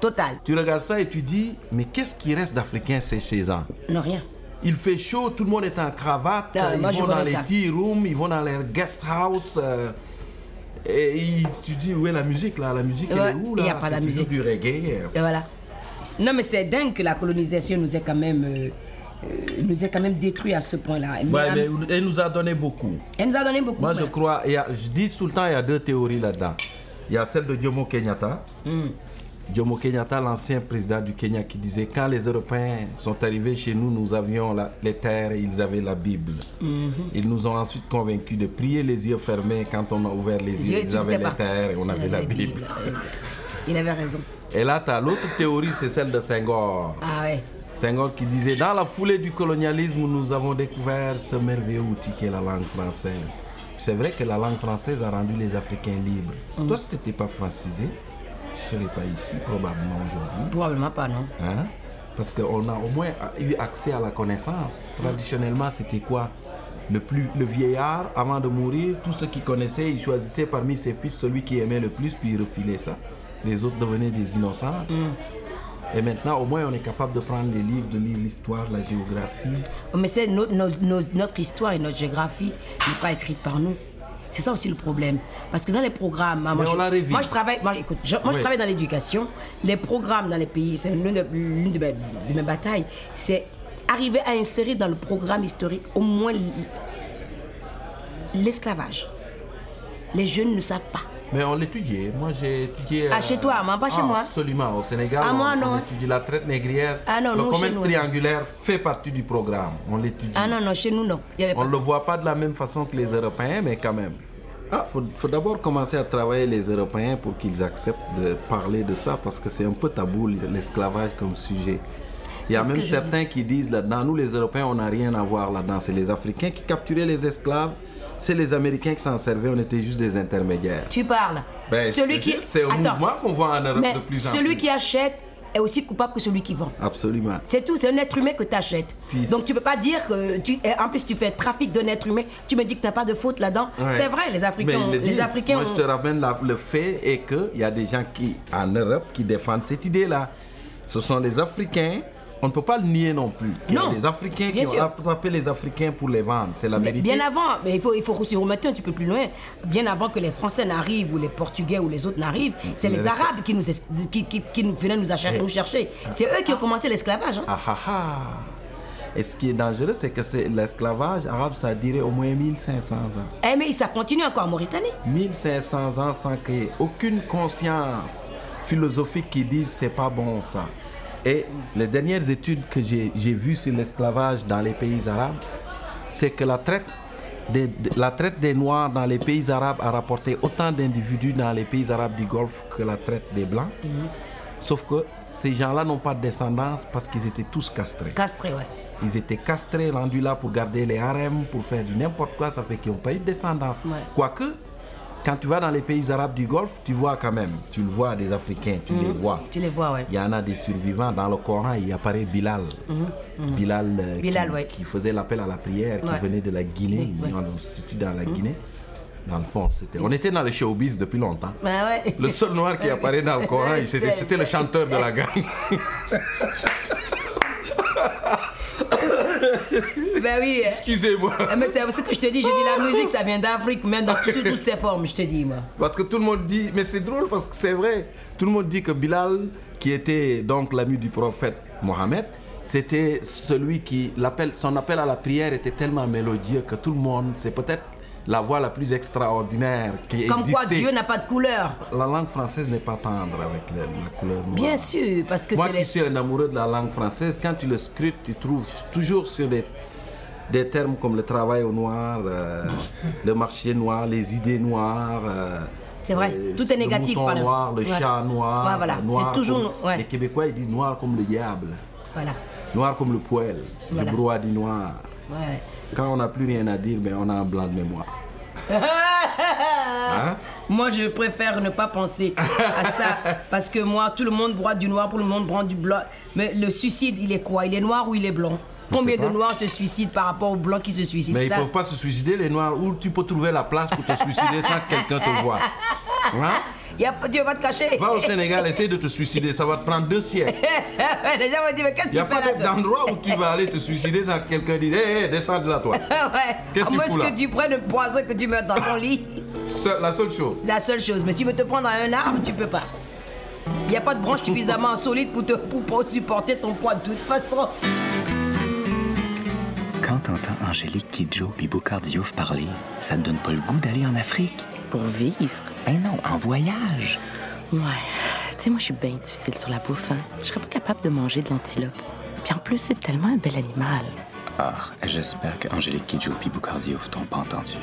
Total. tu regardes ça et tu dis, mais qu'est-ce qui reste d'Africains ces 16 ans Non, rien. Il fait chaud, tout le monde est en cravate, Ah, ils moi, vont dans les ça. tea rooms, ils vont dans les guest house. euh, et ils- tu dis, où est la musique là La musique, Ouais, elle est où là il y a pas toujours musique. du reggae. Et voilà. Non, mais c'est dingue que la colonisation nous ait quand même, euh, euh, nous ait quand même détruit à ce point-là. Ouais, euh, elle nous a donné beaucoup. Elle nous a donné beaucoup. Moi, je crois, il y a- je dis tout le temps, il y a deux théories là-dedans. Il y a celle de Jomo Kenyatta. Hmm. Jomo Kenyatta, l'ancien président du Kenya, qui disait quand les Européens sont arrivés chez nous, nous avions la- les terres et ils avaient la Bible. Hmm. Ils nous ont ensuite convaincus de prier les yeux fermés. Quand on a ouvert les Les yeux, ils avaient les parti. terres et on avait la Bible. Il avait raison. Et là, tu as l'autre théorie, c'est celle de Senghor. Ah ouais. Senghor qui disait Dans la foulée du colonialisme, nous avons découvert ce merveilleux outil qui est la langue française. C'est vrai que la langue française a rendu les Africains libres. Mm. Toi, si tu n'étais pas francisé, ne serais pas ici, probablement aujourd'hui. Probablement pas, non. Hein? Parce qu'on a au moins eu accès à la connaissance. Traditionnellement, c'était quoi? Le, plus, le vieillard, avant de mourir, tous ceux qui connaissaient, il choisissait parmi ses fils celui qui aimait le plus, puis il refilait ça. Les autres devenaient des innocents. Et maintenant, au moins, on est capable de prendre les livres, de lire l'histoire, la géographie. Mais c'est no- nos- nos- notre histoire et notre géographie n'est pas écrite par nous. C'est ça aussi le problème. Parce que dans les programmes, moi, je, révise. moi, je travaille, moi, écoute, je, moi, je Oui. travaille dans l'éducation. Les programmes dans les pays, c'est l'une de, mes, de mes batailles, c'est arriver à insérer dans le programme historique au moins l'esclavage. Les jeunes ne savent pas. Mais on l'étudiait. Moi, j'ai étudié. Ah, chez toi, mais pas chez ah, moi. Absolument. Au Sénégal, Ah, on, moi, on non. étudie la traite négrière. Ah, non, le nous, commerce triangulaire fait partie du programme. On l'étudie. Ah non, non, chez nous, non. Il y avait On ne le voit pas de la même façon que les Européens, mais quand même. Ah, faut, faut d'abord commencer à travailler les Européens pour qu'ils acceptent de parler de ça, parce que c'est un peu tabou l'esclavage comme sujet. Il y a même certains qui disent là-dedans, nous les Européens, on n'a rien à voir là-dedans. C'est les Africains qui capturaient les esclaves, c'est les Américains qui s'en servaient, on était juste des intermédiaires. Tu parles. Ben, celui c'est qui. c'est un Attends. mouvement qu'on voit en Europe Mais de plus en celui plus. qui achète est aussi coupable que celui qui vend. Absolument. C'est tout, c'est un être humain que tu achètes. Puis- Donc tu peux pas dire que tu en plus tu fais trafic d'un être humain, tu me dis que tu n'as pas de faute là-dedans. Ouais. C'est vrai, les Africains, Mais ils le les disent. Africains Moi, ont- je te ramène la- le fait est qu'il y a des gens qui, en Europe qui défendent cette idée-là. Ce sont les Africains. On ne peut pas le nier non plus. Non. les Africains Bien qui sûr. ont attrapé les Africains pour les vendre. C'est la Mais vérité. bien avant, mais il faut, il faut aussi remettre un petit peu plus loin. Bien avant que les Français n'arrivent ou les Portugais ou les autres n'arrivent, c'est Mais les c'est- Arabes qui nous, qui, qui, qui nous venaient nous, nous chercher. C'est eux qui ont commencé l'esclavage. hein. Ah ah ah. Et ce qui est dangereux, c'est que c'est l'esclavage arabe, ça a duré au moins 1500 ans. Eh, mais ça continue encore en Mauritanie. 1500 ans sans qu'il y ait aucune conscience philosophique qui dise c'est pas bon ça. Et les dernières études que j'ai vues sur l'esclavage dans les pays arabes, c'est que la traite, des, de- la traite des Noirs dans les pays arabes a rapporté autant d'individus dans les pays arabes du Golfe que la traite des Blancs. Sauf que ces gens-là n'ont pas de descendance parce qu'ils étaient tous castrés. Castré, ouais. Ils étaient castrés, rendus là pour garder les harems, pour faire du n'importe quoi, ça fait qu'ils n'ont pas eu de descendance. Ouais. Quoique, quand tu vas dans les pays arabes du Golfe, tu vois quand même, tu le vois des Africains, tu les vois. Tu les vois, ouais. Il y en a des survivants. Dans le Coran, il apparaît Bilal. Bilal, euh, Bilal, qui, ouais. qui faisait l'appel à la prière, qui venait de la Guinée. Ouais. On se situe dans la Guinée. Dans le fond, c'était. On était dans le showbiz depuis longtemps. Ouais. Le seul noir qui apparaît dans le Coran, c'était le chanteur de la gang. Ben oui. euh, Excusez-moi. eh, Mais c'est ce que je te dis, je dis la musique, ça vient d'Afrique, même dans sous toutes ses formes, je te dis, moi. Parce que tout le monde dit, mais c'est drôle parce que c'est vrai, tout le monde dit que Bilal, qui était donc l'ami du prophète Mohammed, c'était celui qui, l'appel, son appel à la prière était tellement mélodieux que tout le monde, c'est peut-être la voix la plus extraordinaire qui Comme existait. quoi Dieu n'a pas de couleur. La langue française n'est pas tendre avec la couleur noire. Bien sûr, parce que Moi qui les... suis un amoureux de la langue française, quand tu le scrutes, tu trouves toujours sur des, des termes comme le travail au noir, euh, le marché noir, les idées noires. euh, C'est vrai, euh, tout est négatif, Le mouton voilà. noir, le Ouais. chat noir. Ouais, voilà, noir c'est toujours comme- no- ouais. Les Québécois, ils disent noir comme le diable, Voilà. noir comme le poêle, Voilà. le brouhaha dit noir. Ouais. Quand on n'a plus rien à dire, ben on a un blanc de mémoire. Hein? Moi, je préfère ne pas penser à ça. Parce que moi, tout le monde boit du noir, tout le monde boit du blanc. Mais le suicide, il est quoi? Il est noir ou il est blanc? Combien de pas. noirs se suicident par rapport aux blancs qui se suicident Mais ils Ça- peuvent pas se suicider, les noirs. Où tu peux trouver la place pour te suicider sans que quelqu'un te voie? Hein? Y a, Tu vas pas te cacher Va au Sénégal, essaye de te suicider, ça va te prendre deux siècles. Les gens vont dire, mais qu'est-ce Il que n'y a tu fais pas là toi? d'endroit où tu vas aller te suicider sans que quelqu'un dise Hé, hé, descends de là, toi. ouais. À moins que tu prennes le poison que tu meurs dans ton lit? La seule chose. La seule chose. Mais si tu veux te prendre à un arbre, tu peux pas. Il n'y a pas de branche suffisamment solide pour, te, pour, pour supporter ton poids de toute façon. Quand t'entends Angélique Kidjo puis Boucard Diouf parler, ça te donne pas le goût d'aller en Afrique? Pour vivre? Ben non, en voyage. Ouais. Tu sais, moi, je suis bien difficile sur la bouffe. Hein. Je serais pas capable de manger de l'antilope. Puis en plus, c'est tellement un bel animal. Ah, j'espère que Angélique Kidjo puis Boucard Diouf t'ont pas entendu.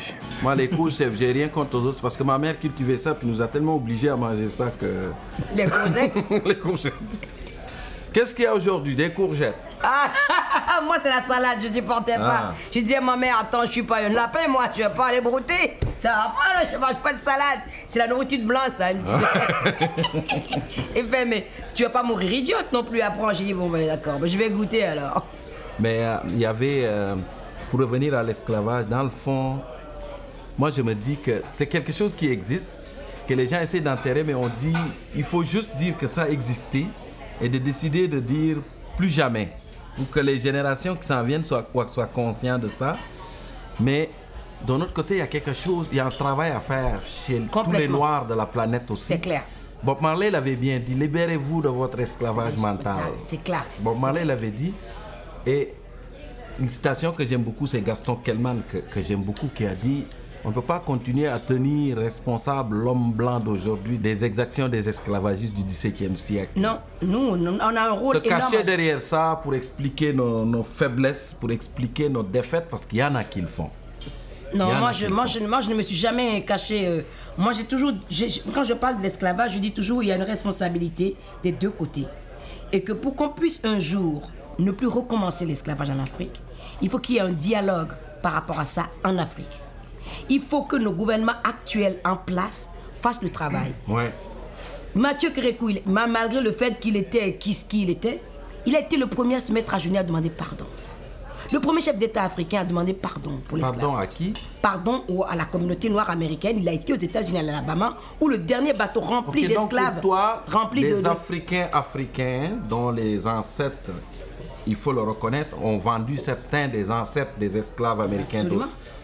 Moi, les courges, chef, j'ai rien contre aux autres parce que ma mère cultivait ça puis nous a tellement obligés à manger ça que. Les courgettes? les courgettes. Qu'est-ce qu'il y a aujourd'hui? Des courgettes. Ah, moi, c'est la salade, je supportais pas. Ah. Je dis à ma mère, attends, je suis pas un lapin, moi, je vais pas aller brouter. Ça va pas, là, je mange pas de salade. C'est la nourriture de blanc, ça. Elle me dit. Et fait, mais tu vas pas mourir idiote non plus après. J'ai dit, bon, ben d'accord, ben, je vais goûter alors. Mais euh, il y avait, euh, pour revenir à l'esclavage, dans le fond, moi je me dis que c'est quelque chose qui existe, que les gens essaient d'enterrer, mais on dit, il faut juste dire que ça existait et de décider de dire plus jamais, pour que les générations qui s'en viennent soient, soient conscients de ça. Mais d'un autre côté, il y a quelque chose, il y a un travail à faire chez tous les. Noirs de la planète aussi. C'est clair. Bob Marley l'avait bien dit, libérez-vous de votre esclavage mental. C'est clair. Bob Marley l'avait dit. Et une citation que j'aime beaucoup, c'est Gaston Kellman, que, que j'aime beaucoup, qui a dit On ne peut pas continuer à tenir responsable l'homme blanc d'aujourd'hui des exactions des esclavagistes du XVIIe siècle. Non, nous, on a un rôle Se cacher énorme. derrière ça pour expliquer nos, nos faiblesses, pour expliquer nos défaites, parce qu'il y en a qui le font. Non, moi je, moi, je, moi je ne me suis jamais caché. euh, moi j'ai toujours. quand je parle de l'esclavage, je dis toujours il y a une responsabilité des deux côtés. Et que pour qu'on puisse un jour ne plus recommencer l'esclavage en Afrique, il faut qu'il y ait un dialogue par rapport à ça en Afrique. Il faut que nos gouvernements actuels en place fassent le travail. Ouais. Mathieu Kérékou, malgré le fait qu'il était qui, qui il était, il a été le premier à se mettre à genoux et à demander pardon. Le premier chef d'État africain a demandé pardon pour l'esclavage Pardon à qui? Pardon au- à la communauté noire américaine. Il a été aux États-Unis, à l'Alabama, où le dernier bateau rempli d'esclaves, rempli les de, de- Africains africains dont les ancêtres, il faut le reconnaître, ont vendu certains des ancêtres des esclaves américains,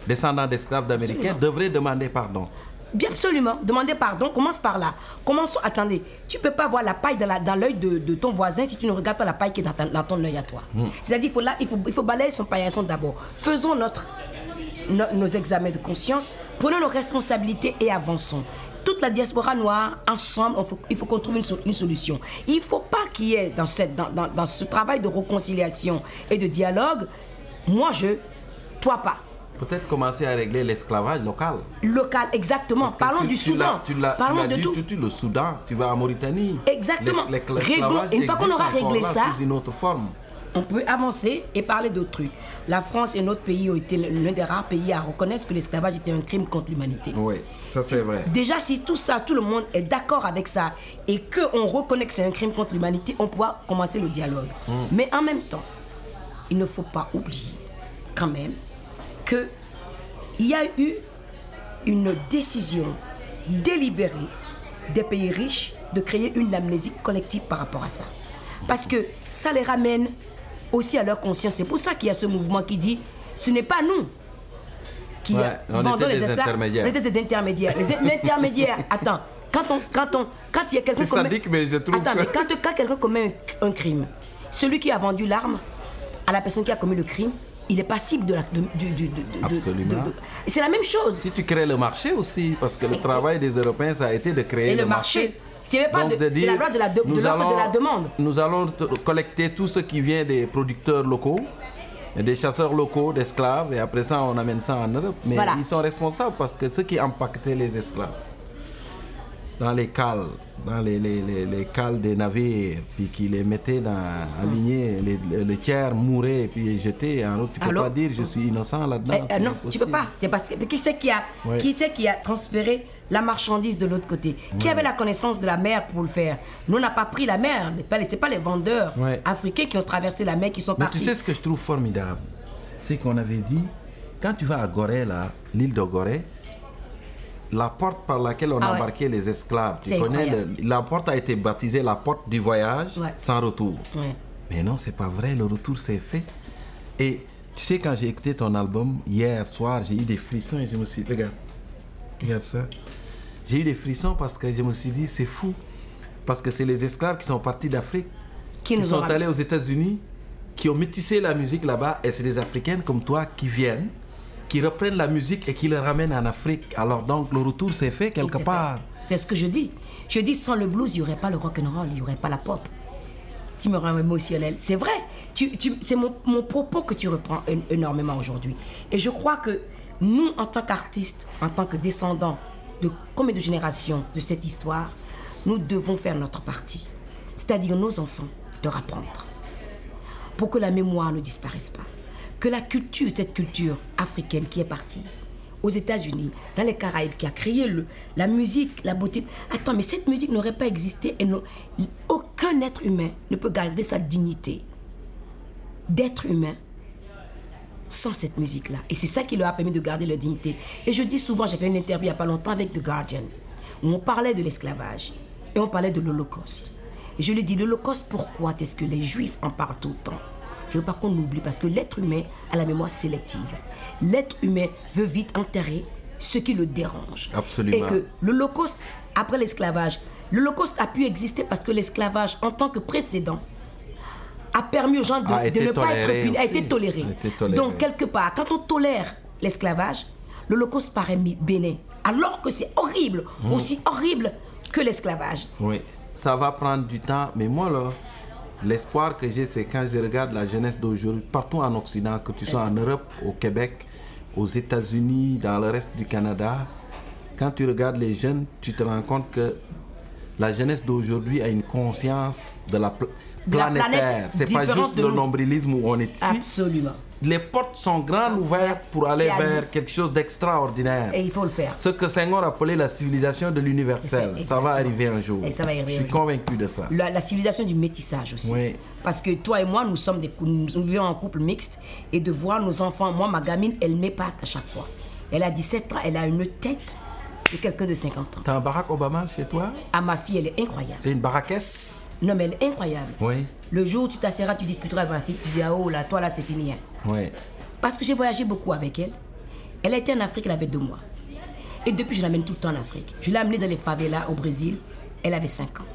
descendants d'esclaves d'Américains, devraient demander pardon. Bien absolument. Demander pardon, commence par là. Commençons, attendez, tu peux pas voir la paille dans la- dans l'œil de, de ton voisin si tu ne regardes pas la paille qui est dans, ta- dans ton œil à toi. C'est-à-dire, il faut, là, il, faut, il faut balayer son paillasson d'abord. Faisons notre, no- nos examens de conscience, prenons nos responsabilités et avançons. Toute la diaspora noire, ensemble, faut- il faut qu'on trouve une, so- une solution. Il ne faut pas qu'il y ait dans, cette, dans, dans- dans ce travail de réconciliation et de dialogue, moi je, toi pas. Peut-être commencer à régler l'esclavage local. Local, exactement. Parce Parlons tu- du tu Soudan. Tu tu Parlons l'as de dit, tout. tu- tu- le Soudan, tu vas en Mauritanie. Exactement. Réglons- une fois qu'on aura réglé ça, une autre forme. On peut avancer et parler d'autres trucs. La France et notre pays ont été l'un des rares pays à reconnaître que l'esclavage était un crime contre l'humanité. Oui, ça c'est vrai. Déjà, si tout ça, tout le monde est d'accord avec ça et qu'on reconnaît que c'est un crime contre l'humanité, on pourra commencer le dialogue. Mais en même temps, il ne faut pas oublier quand même que il y a eu une décision délibérée des pays riches de créer une amnésie collective par rapport à ça. Parce que ça les ramène aussi à leur conscience. C'est pour ça qu'il y a ce mouvement qui dit ce n'est pas nous qui Ouais, on vendons les des esclaves. intermédiaires. On était des intermédiaires. Les- L'intermédiaire, attends, quand on, quand on, quand il y a quelqu'un commet- mais je trouve Attends, que- mais quand, quand quelqu'un commet un, un crime, celui qui a vendu l'arme à la personne qui a commis le crime, il est passible de la. de- Absolument. c'est la même chose. Si tu crées le marché aussi, parce que le travail des Européens, ça a été de créer Et le, le marché. C'est pas Donc, de- c'est dire, la loi de la de- de de demande. Nous allons collecter tout ce qui vient des producteurs locaux des chasseurs locaux d'esclaves et après ça on amène ça en Europe. Mais Voilà. ils sont responsables parce que ceux qui empaquetaient les esclaves dans les cales, dans les, les, les, les cales des navires, puis qui les mettaient dans, alignés, les- le, tiers mourait et puis jeté en route. Tu peux pas dire je suis innocent là-dedans. Eh, non, impossible. tu peux pas. C'est parce que qui c'est qui a, Ouais. qui c'est qui a transféré la marchandise de l'autre côté Qui avait la connaissance de la mer pour le faire? Nous, on n'a pas pris la mer. Pas les- C'est pas les vendeurs Ouais. africains qui ont traversé la mer qui sont Mais partis. tu sais ce que je trouve formidable? C'est qu'on avait dit, quand tu vas à Gorée, l'île de Gorée, la porte par laquelle on Ah ouais. embarquait les esclaves, tu connais, le- la porte a été baptisée la porte du voyage sans retour. Mais non, c'est pas vrai, le retour s'est fait. Et tu sais, quand j'ai écouté ton album hier soir, j'ai eu des frissons et je me suis dit, regarde, regarde ça. J'ai eu des frissons parce que je me suis dit, c'est fou. Parce que c'est les esclaves qui sont partis d'Afrique, Qui sont ont allés aux États-Unis, qui ont métissé la musique là-bas, et c'est des Africaines comme toi qui viennent, qui reprennent la musique et qui le ramènent en Afrique. Alors donc, le retour s'est fait quelque part. C'est ce que je dis. Je dis sans le blues, il n'y aurait pas le rock'n'roll, il n'y aurait pas la pop. Tu me rends émotionnel. C'est vrai. Tu, tu- c'est mon, mon propos que tu reprends énormément aujourd'hui. Et je crois que nous, en tant qu'artistes, en tant que descendants de combien de générations de cette histoire, nous devons faire notre partie. C'est-à-dire nos enfants, de apprendre. Pour que la mémoire ne disparaisse pas. Que la culture, cette culture africaine qui est partie aux États-Unis, dans les Caraïbes, qui a créé la musique, la beauté. Attends, mais cette musique n'aurait pas existé et aucun être humain ne peut garder sa dignité d'être humain sans cette musique-là. Et c'est ça qui leur a permis de garder leur dignité. Et je dis souvent, j'ai fait une interview il n'y a pas longtemps avec The Guardian, où on parlait de l'esclavage et on parlait de l'Holocauste. Et je lui dis, l'Holocauste, pourquoi est-ce que les Juifs en parlent tout le temps? C'est pas qu'on oublie, parce que l'être humain a la mémoire sélective. L'être humain veut vite enterrer ce qui le dérange. Absolument. Et que l'Holocauste, après l'esclavage, l'Holocauste a pu exister parce que l'esclavage, en tant que précédent, a permis aux gens de, ne pas être punis, a été toléré. Donc, quelque part, quand on tolère l'esclavage, l'Holocauste paraît bénin. Alors que c'est horrible, Mmh. aussi horrible que l'esclavage. Oui, ça va prendre du temps, mais moi là, l'espoir que j'ai, c'est quand je regarde la jeunesse d'aujourd'hui, partout en Occident, que tu sois en Europe, au Québec, aux États-Unis, dans le reste du Canada, quand tu regardes les jeunes, tu te rends compte que la jeunesse d'aujourd'hui a une conscience De la planétaire. planète C'est pas juste le nombrilisme où on est ici. Absolument. Les portes sont grandes ouvertes pour aller vers quelque chose d'extraordinaire. Et il faut le faire. Ce que Senghor appelait la civilisation de l'universel, ça va arriver un jour. Et ça va arriver Je suis convaincu de ça. La, la civilisation du métissage aussi. Oui. Parce que toi et moi, nous sommes des nous vivons en couple mixte et de voir nos enfants, moi, ma gamine, elle m'épate à chaque fois. Elle a 17 ans, elle a une tête de quelqu'un de 50 ans. T'as un Barack Obama chez toi? À ma fille, elle est incroyable. C'est une baraquesse? Non, mais elle est incroyable. Oui. Le jour où tu t'asseras, tu discuteras avec ma fille, tu dis, ah, oh là, toi là, c'est fini. hein. Oui. Parce que j'ai voyagé beaucoup avec elle. Elle a été en Afrique, elle avait deux mois. Et depuis, je l'amène tout le temps en Afrique. Je l'ai amenée dans les favelas au Brésil. Elle avait 5 ans.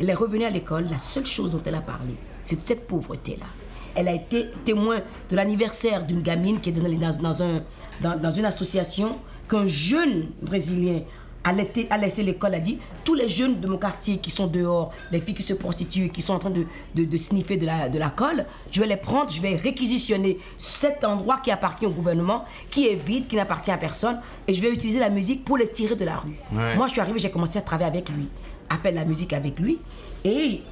Elle est revenue à l'école. La seule chose dont elle a parlé, c'est de cette pauvreté-là. Elle a été témoin de l'anniversaire d'une gamine qui est dans, dans- dans un, dans, dans une association qu'un jeune Brésilien a, laissé- l'école, a dit tous les jeunes de mon quartier qui sont dehors, les filles qui se prostituent, qui sont en train de, de, de sniffer de la, de la colle, je vais les prendre, je vais réquisitionner cet endroit qui appartient au gouvernement, qui est vide, qui n'appartient à personne, et je vais utiliser la musique pour les tirer de la rue. Ouais. Moi, je suis arrivée, j'ai commencé à travailler avec lui, à faire de la musique avec lui, et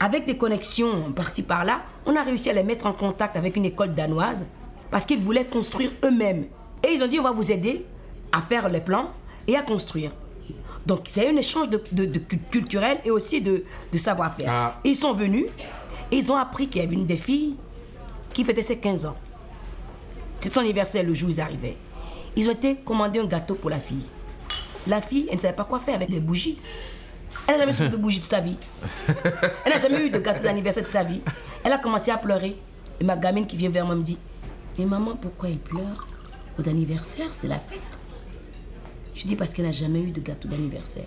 avec des connexions par-ci par-là, on a réussi à les mettre en contact avec une école danoise parce qu'ils voulaient construire eux-mêmes. Et ils ont dit on va vous aider à faire les plans et à construire. Donc c'est un échange de, de- de cu- culturel et aussi de, de savoir-faire. Ah. Ils sont venus et ils ont appris qu'il y avait une des filles qui fêtait ses 15 ans. C'est son anniversaire le jour où ils arrivaient. Ils ont été commander un gâteau pour la fille. La fille, elle ne savait pas quoi faire avec les bougies. Elle n'a jamais su de bougie de sa vie. Elle n'a jamais eu de gâteau d'anniversaire de sa vie. Elle a commencé à pleurer. Et ma gamine qui vient vers moi me dit Mais maman, pourquoi elle pleure? Anniversaire, c'est la fête. Je dis Parce qu'elle n'a jamais eu de gâteau d'anniversaire.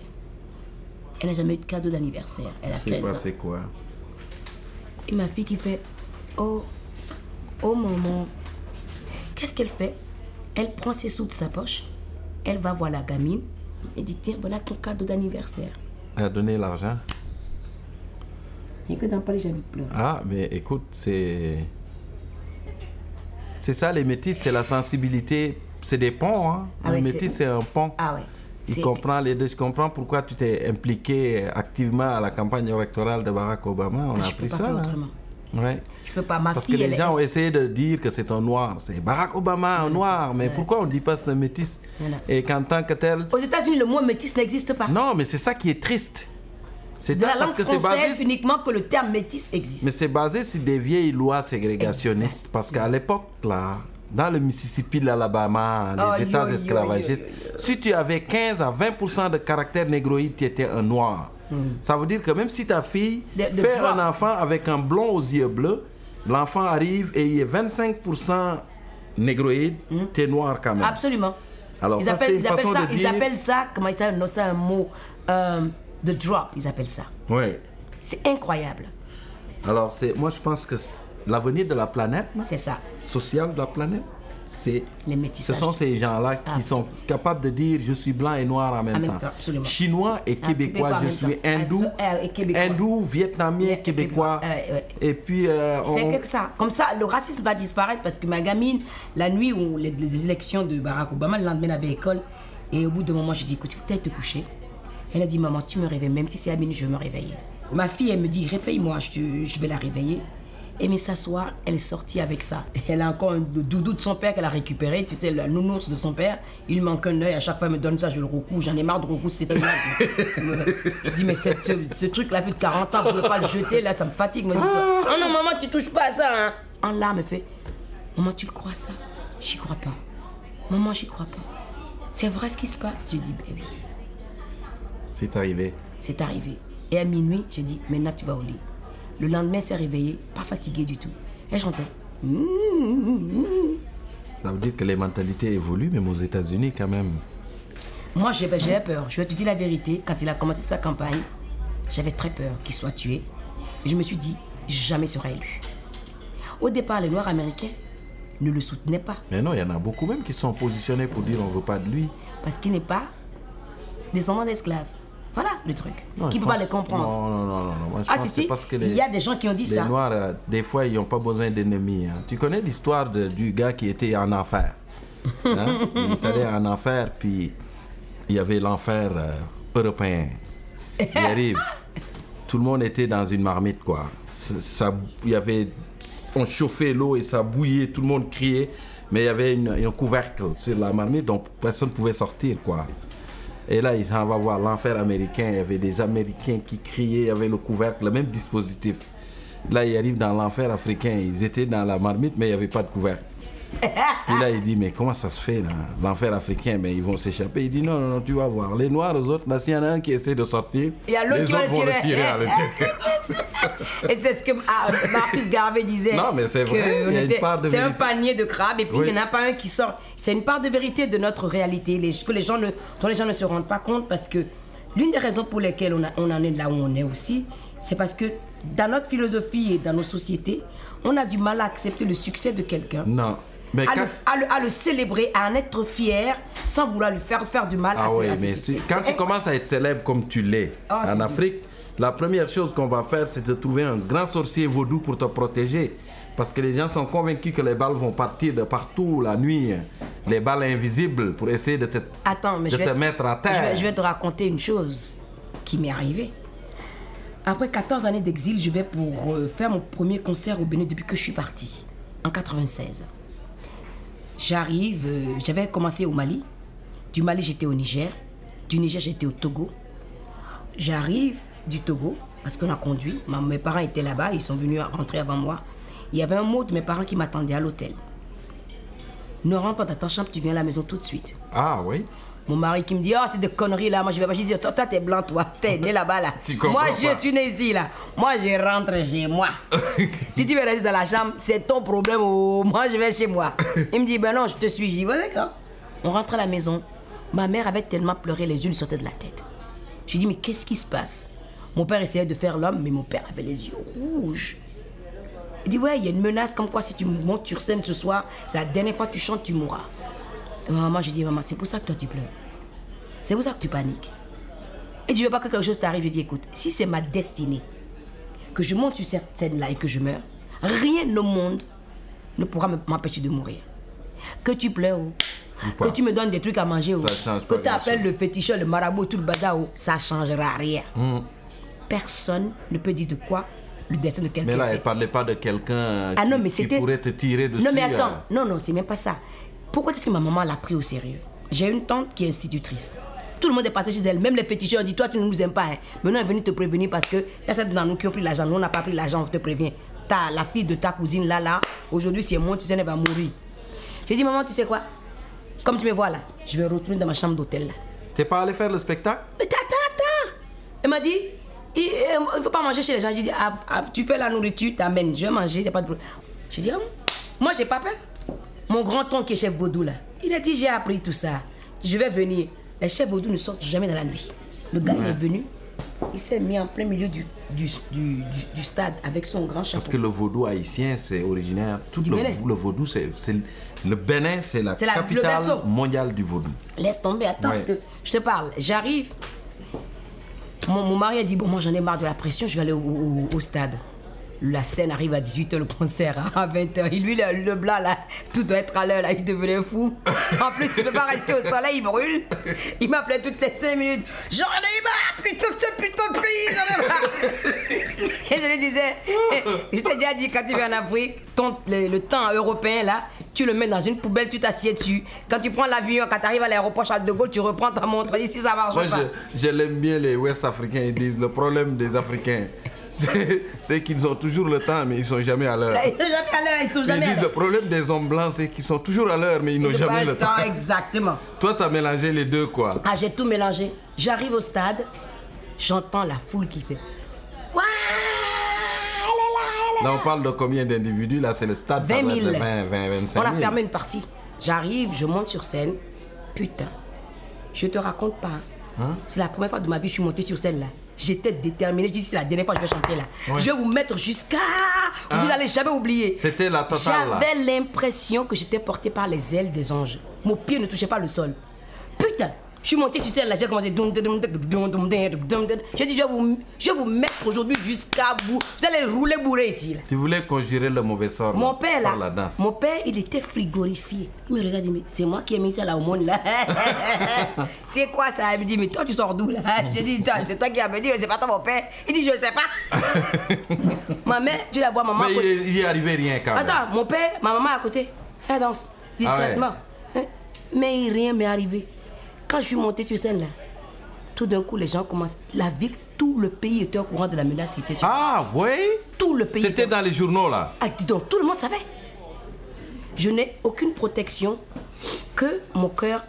Elle n'a jamais eu de cadeau d'anniversaire. Elle a C'est 15 quoi, ans. c'est quoi? Et ma fille qui fait Oh, oh maman. Qu'est-ce qu'elle fait? Elle prend ses sous de sa poche. Elle va voir la gamine. Et dit Tiens, voilà ton cadeau d'anniversaire. Elle a donné l'argent? Et que dans pas les j'ai envie de pleurer. Ah, mais écoute, c'est. C'est ça, les métis, c'est la sensibilité. C'est des ponts. Hein. Ah le métis, c'est- un pont. Ah ouais. Il comprend les deux. Je comprends pourquoi tu t'es impliqué activement à la campagne électorale de Barack Obama. On Ah, a appris ça. là. autrement. Ouais. Je peux pas. Ma Parce que les gens ont essayé de dire que c'est un noir. C'est Barack Obama, un noir. Mais pourquoi on ne dit pas c'est un métis Voilà. Et qu'en tant que tel. Aux États-Unis, le mot métis n'existe pas. Non, mais c'est ça qui est triste. C'est C'est de la parce que c'est française basé. uniquement que le terme métis existe. Mais c'est basé sur des vieilles lois ségrégationnistes. Parce qu'à l'époque, là, dans le Mississippi, l'Alabama, les Oh, États yo, esclavagistes, yo, yo, si tu avais 15 à 20% de caractère négroïde, tu étais un noir. Ça veut dire que même si ta fille Hmm. De- de fait drop. un enfant avec un blond aux yeux bleus, l'enfant arrive et il est 25% négroïde, tu es noir quand même. Hmm. Absolument. Alors, ils, ça, appellent, c'était une ils, appellent façon ça, de ils dire- appellent ça, comment ils appellent non, c'est un mot, euh, de drop, ils appellent ça. Oui. C'est incroyable. Alors, c'est, moi, je pense que l'avenir de la planète, C'est ça, sociale de la planète, c'est les Ce métissages. sont ces gens-là qui Ah, sont capables de dire je suis blanc et noir en même, En temps. temps, absolument. Chinois et Ah, québécois, je suis hindou, et Québécois. hindou, vietnamien, Et québécois. Québécois, ouais. Et puis, euh, on- C'est que ça. Comme ça, le racisme va disparaître parce que ma gamine, la nuit où les, les élections de Barack Obama, le lendemain, elle avait école. Et au bout d'un moment, j'ai dit, écoute, il faut peut-être te coucher. Elle a dit, maman, tu me réveilles, même si c'est à minuit, je vais me réveiller. Ma fille, elle me dit, réveille-moi, je, je vais la réveiller. Et mais s'asseoir, elle est sortie avec ça. Elle a encore un doudou de son père qu'elle a récupéré, tu sais, le nounours de son père. Il manque un œil, à chaque fois, elle me donne ça, je le recoue. J'en ai marre de recoudre cette œil Je dis, mais cette- ce, truc-là, plus de 40 ans, vous ne pas le jeter, là, ça me fatigue. Me dit, oh non, maman, tu touches pas à ça. Hein. En larmes, elle fait, maman, tu le crois ça? J'y crois pas. Maman, j'y crois pas. C'est vrai ce qui se passe? Je dis, ben oui, c'est arrivé. c'est arrivé. Et à minuit, j'ai dit, maintenant tu vas au lit. Le lendemain, elle s'est réveillée, pas fatiguée du tout. Elle chantait. Ça veut dire que les mentalités évoluent, même aux États-Unis quand même. Moi, j'avais j'avais peur. Je vais te dire la vérité. Quand il a commencé sa campagne, j'avais très peur qu'il soit tué. Et je me suis dit, jamais il sera élu. Au départ, les Noirs américains ne le soutenaient pas Mais non, il y en a beaucoup même qui sont positionnés pour dire on veut pas de lui. parce qu'il n'est pas descendant d'esclaves. Voilà le truc. Non, qui ne peut pas les comprendre. Non, non, non, non. non. Moi, je ah, pense si, que c'est si. parce que Il les, y a des gens qui ont dit les ça. Noirs, euh, des fois, ils n'ont pas besoin d'ennemis. hein. Tu connais l'histoire de- du gars qui était en enfer Hein? Il est allé en enfer, puis il y avait l'enfer euh, européen. Il arrive. Tout le monde était dans une marmite, quoi. Ça, ça- il y avait, on chauffait l'eau et ça bouillait, tout le monde criait, mais il y avait une, un couvercle sur la marmite, donc personne ne pouvait sortir, quoi. Et là, s'en va voir l'enfer américain. Il y avait des Américains qui criaient, il y avait le couvercle, le même dispositif. Là, il arrive dans l'enfer africain. Ils étaient dans la marmite, mais il n'y avait pas de couvercle. Puis là, il dit, mais comment ça se fait, là? L'enfer africain, mais ils vont s'échapper. Il dit, non, non, non, tu vas voir. Les Noirs, aux autres, là, s'il y en a un qui essaie de sortir, Il y a les qui autres vont le tirer. avec Et c'est ce que ah, Marcus Garvey disait. Non, mais c'est vrai, il y a on une était- part de C'est un panier de crabes et puis Oui. il n'y en a pas un qui sort. C'est une part de vérité de notre réalité les, que les gens ne, dont les gens ne se rendent pas compte parce que l'une des raisons pour lesquelles on, a- on en est là où on est aussi, c'est parce que dans notre philosophie et dans nos sociétés, on a du mal à accepter le succès de quelqu'un. Non. Mais À quand... le, à le- à le célébrer, à en être fier, sans vouloir lui faire faire du mal à Ah à ce mais si- quand tu commences à être célèbre comme tu l'es Ah, en. Afrique, la première chose qu'on va faire, c'est de trouver un grand sorcier vaudou pour te protéger. Parce que les gens sont convaincus que les balles vont partir de partout la nuit. Les balles invisibles pour essayer de te, Attends, mais de je vais, mettre à je terre. vais, je vais te raconter une chose qui m'est arrivée. Après 14 années d'exil, je vais pour euh, faire mon premier concert au Bénin depuis que je suis partie, en 96. J'arrive, euh, j'avais commencé au Mali. Du Mali, j'étais au Niger. Du Niger, j'étais au Togo. J'arrive du Togo, parce qu'on a conduit. Mes parents étaient là-bas, ils sont venus rentrer avant moi. Il y avait un mot de mes parents qui m'attendait à l'hôtel. Ne rentre pas dans ta chambre, tu viens à la maison tout de suite. Ah oui Mon mari qui me dit, oh, c'est des conneries là, moi je vais pas. Je dis, toi, toi t'es blanc, toi, t'es né là-bas là. Tu comprends moi, pas. je suis né ici là. Moi, je rentre chez moi. si tu veux rester dans la chambre, c'est ton problème. oh, moi, je vais chez moi. Il me dit, ben non, je te suis. Je dis, ouais, d'accord. On rentre à la maison. Ma mère avait tellement pleuré, les yeux lui sortaient de la tête. Je lui dis, mais qu'est-ce qui se passe? Mon père essayait de faire l'homme, mais mon père avait les yeux rouges. Il dit, ouais, il y a une menace comme quoi si tu montes sur scène ce soir, c'est la dernière fois que tu chantes, tu mourras. Et maman, je dis, maman, c'est pour ça que toi tu pleures. C'est pour ça que tu paniques. Et tu veux pas que quelque chose t'arrive. Je dis, écoute, si c'est ma destinée, que je monte sur cette scène-là et que je meurs, rien au monde ne pourra me- m'empêcher de mourir. Que tu pleures, pas. que tu me donnes des trucs à manger, Ça change que tu appelles le féticheur, le marabout, tout le bazar, oh, ça changera rien. Hmm. Personne ne peut dire de quoi le destin de quelqu'un Mais là, elle fait. parlait pas de quelqu'un Ah qui, non, mais qui c'était. pourrait te tirer dessus. Non, mais attends. euh. Non, non, c'est même pas ça. Pourquoi est-ce que ma maman l'a pris au sérieux? J'ai une tante qui est institutrice. Tout le monde est passé chez elle. Même les féticheurs ont dit Toi, tu ne nous aimes pas. Hein. Maintenant, elle est venue te prévenir parce que il y a certains dans nous qui ont pris l'argent. Nous, on n'a pas pris l'argent, on te prévient. T'as la fille de ta cousine là, là. Aujourd'hui, si elle monte, tu sais, elle va mourir. J'ai dit Maman, tu sais quoi? Comme tu me vois là, je vais retourner dans ma chambre d'hôtel là. T'es pas allé faire le spectacle? Mais attends, attends Elle m'a dit, il ne faut pas manger chez les gens. J'ai dit, ah, ah, tu fais la nourriture, t'amènes. Je vais manger, c'est pas de problème. J'ai dit, ah, moi, j'ai pas peur. Mon grand-oncle qui est chef vaudou, là, il a dit, j'ai appris tout ça. Je vais venir. Les chefs vaudou ne sortent jamais dans la nuit. Le gars, il est venu. Il s'est mis en plein milieu du, du, du, stade avec son grand chapeau. Parce que le vaudou haïtien, c'est originaire. Tout le, vaudou, c'est. Le Bénin, c'est la capitale mondiale du vaudou. Laisse tomber, attends, Ouais. je, te, je te parle. J'arrive. Mon, mon mari a dit Bon, moi j'en ai marre de la pression, je vais aller au, au- au stade. La scène arrive à 18h, le concert hein, à 20h. Et lui, le, le blanc, là, tout doit être à l'heure, là, il devenait fou. En plus, il ne peut pas rester au soleil, il brûle. Il m'appelait toutes les 5 minutes J'en ai marre, putain de ce putain de pays, j'en ai marre. Et je lui disais eh, Je t'ai déjà dit, quand tu viens en Afrique, ton, le, le temps européen, là, tu le mets dans une poubelle, tu t'assieds dessus. Quand tu prends l'avion, quand tu arrives à l'aéroport Charles de Gaulle, tu reprends ta montre. Ici, ça marche Moi, pas. je, je l'aime bien, les Ouest africains. Ils disent le problème des Africains, c'est qu'ils ont toujours le temps, mais ils sont jamais à l'heure. Ils sont jamais à l'heure, ils sont Ils jamais à disent le l'heure. problème des hommes blancs, c'est qu'ils sont toujours à l'heure, mais ils n'ont Ils jamais le temps. Exactement. Toi, t'as mélangé les deux, quoi. Ah, j'ai tout mélangé. J'arrive au stade, j'entends la foule qui fait. Ouah, elle est là, on parle de combien d'individus? Là, c'est le stade, ça 20 doit 000. être de 20, 20, 25 On 000. a fermé une partie. J'arrive, je monte sur scène. Putain, je te raconte pas. hein. Hein? C'est la première fois de ma vie que je suis montée sur scène là. J'étais déterminée. J'ai dit c'est la dernière fois que je vais chanter là. Je vais vous mettre jusqu'à. Vous Hein? n'allez jamais oublier. C'était la totale. J'avais l'impression que j'étais portée par les ailes des anges. Mon pied ne touchait pas le sol. Putain, je suis montée sur scène là. J'ai commencé. J'ai dit je vais vous, je vais vous mettre aujourd'hui jusqu'à bout. Vous allez rouler bourré ici là. Tu voulais conjurer le mauvais sort Mon père là, par la danse. mon père il était frigorifié. Il me regarde, il me dit, c'est moi qui ai mis ça là au monde là. c'est quoi ça? Il me dit, mais toi tu sors d'où là? J'ai dit, c'est toi qui as me dit, c'est pas toi mon père. Il dit, je sais pas. ma mère, tu la vois, maman. Mais il, côté. est- il y est arrivé rien quand même. Attends, mon père, ma maman à côté, elle danse discrètement. Hein? Mais rien m'est arrivé. Quand je suis montée sur scène là, tout d'un coup les gens commencent. La ville, tout le pays était au courant de la menace qui était sur. Ah, oui? Tout le pays. C'était était- dans les journaux là. ah, dis donc, tout le monde savait. Je n'ai aucune protection que mon cœur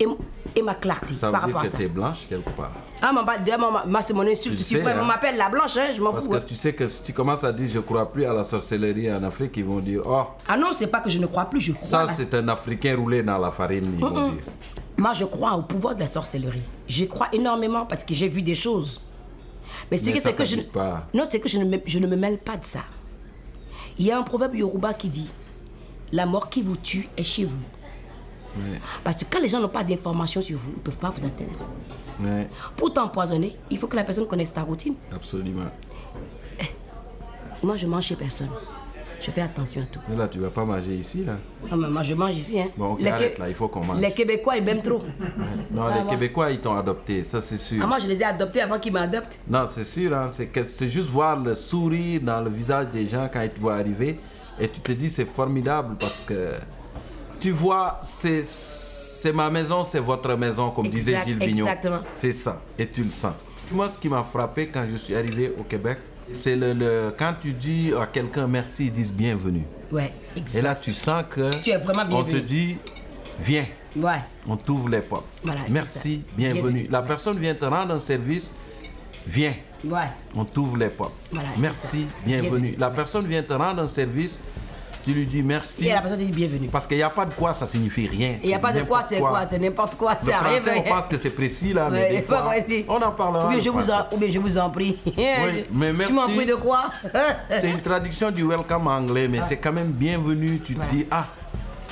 et, et ma clarté Ça par veut dire rapport que à ça. t'es blanche quelque part. Ah, ma, ma, ma- c'est mon insulte Tu sais, hein. On m'appelle la blanche, hein, je m'en Parce fous. que hein. tu sais que si tu commences à dire je crois plus à la sorcellerie en Afrique, ils vont dire oh, Ah non, c'est pas que je ne crois plus, je crois. ça c'est un Africain roulé dans la farine, ils vont dire. Moi, je crois au pouvoir de la sorcellerie. J'y crois énormément parce que j'ai vu des choses. Mais ce que c'est que je pas. non, c'est que je ne, me, je ne me mêle pas de ça. Il y a un proverbe yoruba qui dit la mort qui vous tue est chez vous. Ouais, Parce que quand les gens n'ont pas d'informations sur vous, ils ne peuvent pas vous atteindre. ouais, Pour t'empoisonner, il faut que la personne connaisse ta routine. absolument. Moi, je mange chez personne. Je fais attention à tout. Mais là, tu vas pas manger ici là. Ah, mais moi, je mange ici. Hein. Bon, ok, Les arrête là, il faut qu'on mange. Les Québécois, ils m'aiment trop. Non, Ah, les bon. Québécois, ils t'ont adopté, ça c'est sûr. Ah, moi, je les ai adoptés avant qu'ils m'adoptent. Non, c'est sûr, hein, c'est juste voir le sourire dans le visage des gens quand ils te voient arriver et tu te dis c'est formidable parce que tu vois, c'est c'est ma maison, c'est votre maison, comme disait Gilles Vignon. exactement. C'est ça, et tu le sens. Moi, ce qui m'a frappé quand je suis arrivé au Québec, c'est le, le- quand tu dis à quelqu'un merci, ils disent bienvenue. Ouais, Et là, tu sens que Tu es vraiment on te dit viens. Ouais. On t'ouvre les portes. Voilà, Merci, bienvenue. Bienvenue. La personne vient te rendre un service, viens. Ouais. On t'ouvre les portes. Voilà, merci, bienvenue. Bienvenue. La personne vient te rendre un service, tu lui dis merci. Et la personne te dit bienvenue. Parce qu'il n'y a pas de quoi, ça signifie rien. Il n'y a pas de quoi, c'est quoi, c'est n'importe quoi, c'est rien. français, on pense que c'est précis là, mais des fois, on en parlera. Ou bien, je vous en, ou bien je vous en prie. mais merci. Tu m'en prie de quoi? C'est une traduction du welcome anglais, mais c'est quand même bienvenue. Tu te dis, ah,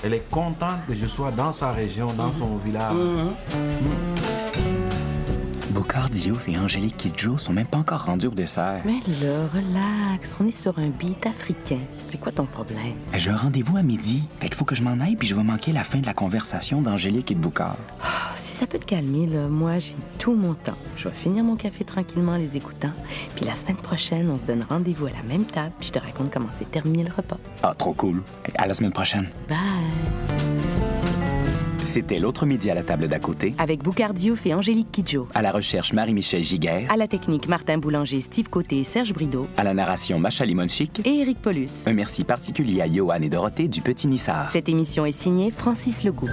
elle est contente que je sois dans sa région, dans son village. Bocard Diouf et Angélique Kidjo sont même pas encore rendus au dessert. Mais là, relax, on est sur un beat africain. C'est quoi ton problème? J'ai un rendez-vous à midi. Fait qu'il faut que je m'en aille puis je vais manquer la fin de la conversation d'Angélique et de Boucard. Oh, si ça peut te calmer, là, moi, j'ai tout mon temps. Je vais finir mon café tranquillement en les écoutant. Puis la semaine prochaine, on se donne rendez-vous à la même table puis je te raconte comment s'est terminé le repas. Ah, trop cool. À la semaine prochaine. Bye! C'était l'autre midi à la table d'à côté. Avec Boucard Diouf et Angélique Kidjo. À la recherche, Marie-Michel Giguère. À la technique, Martin Boulanger, Steve Côté et Serge Brideau. À la narration, Macha Limonchik. Et Eric Paulus. Un merci particulier à Johan et Dorothée du Petit Nissard. Cette émission est signée Francis Legault.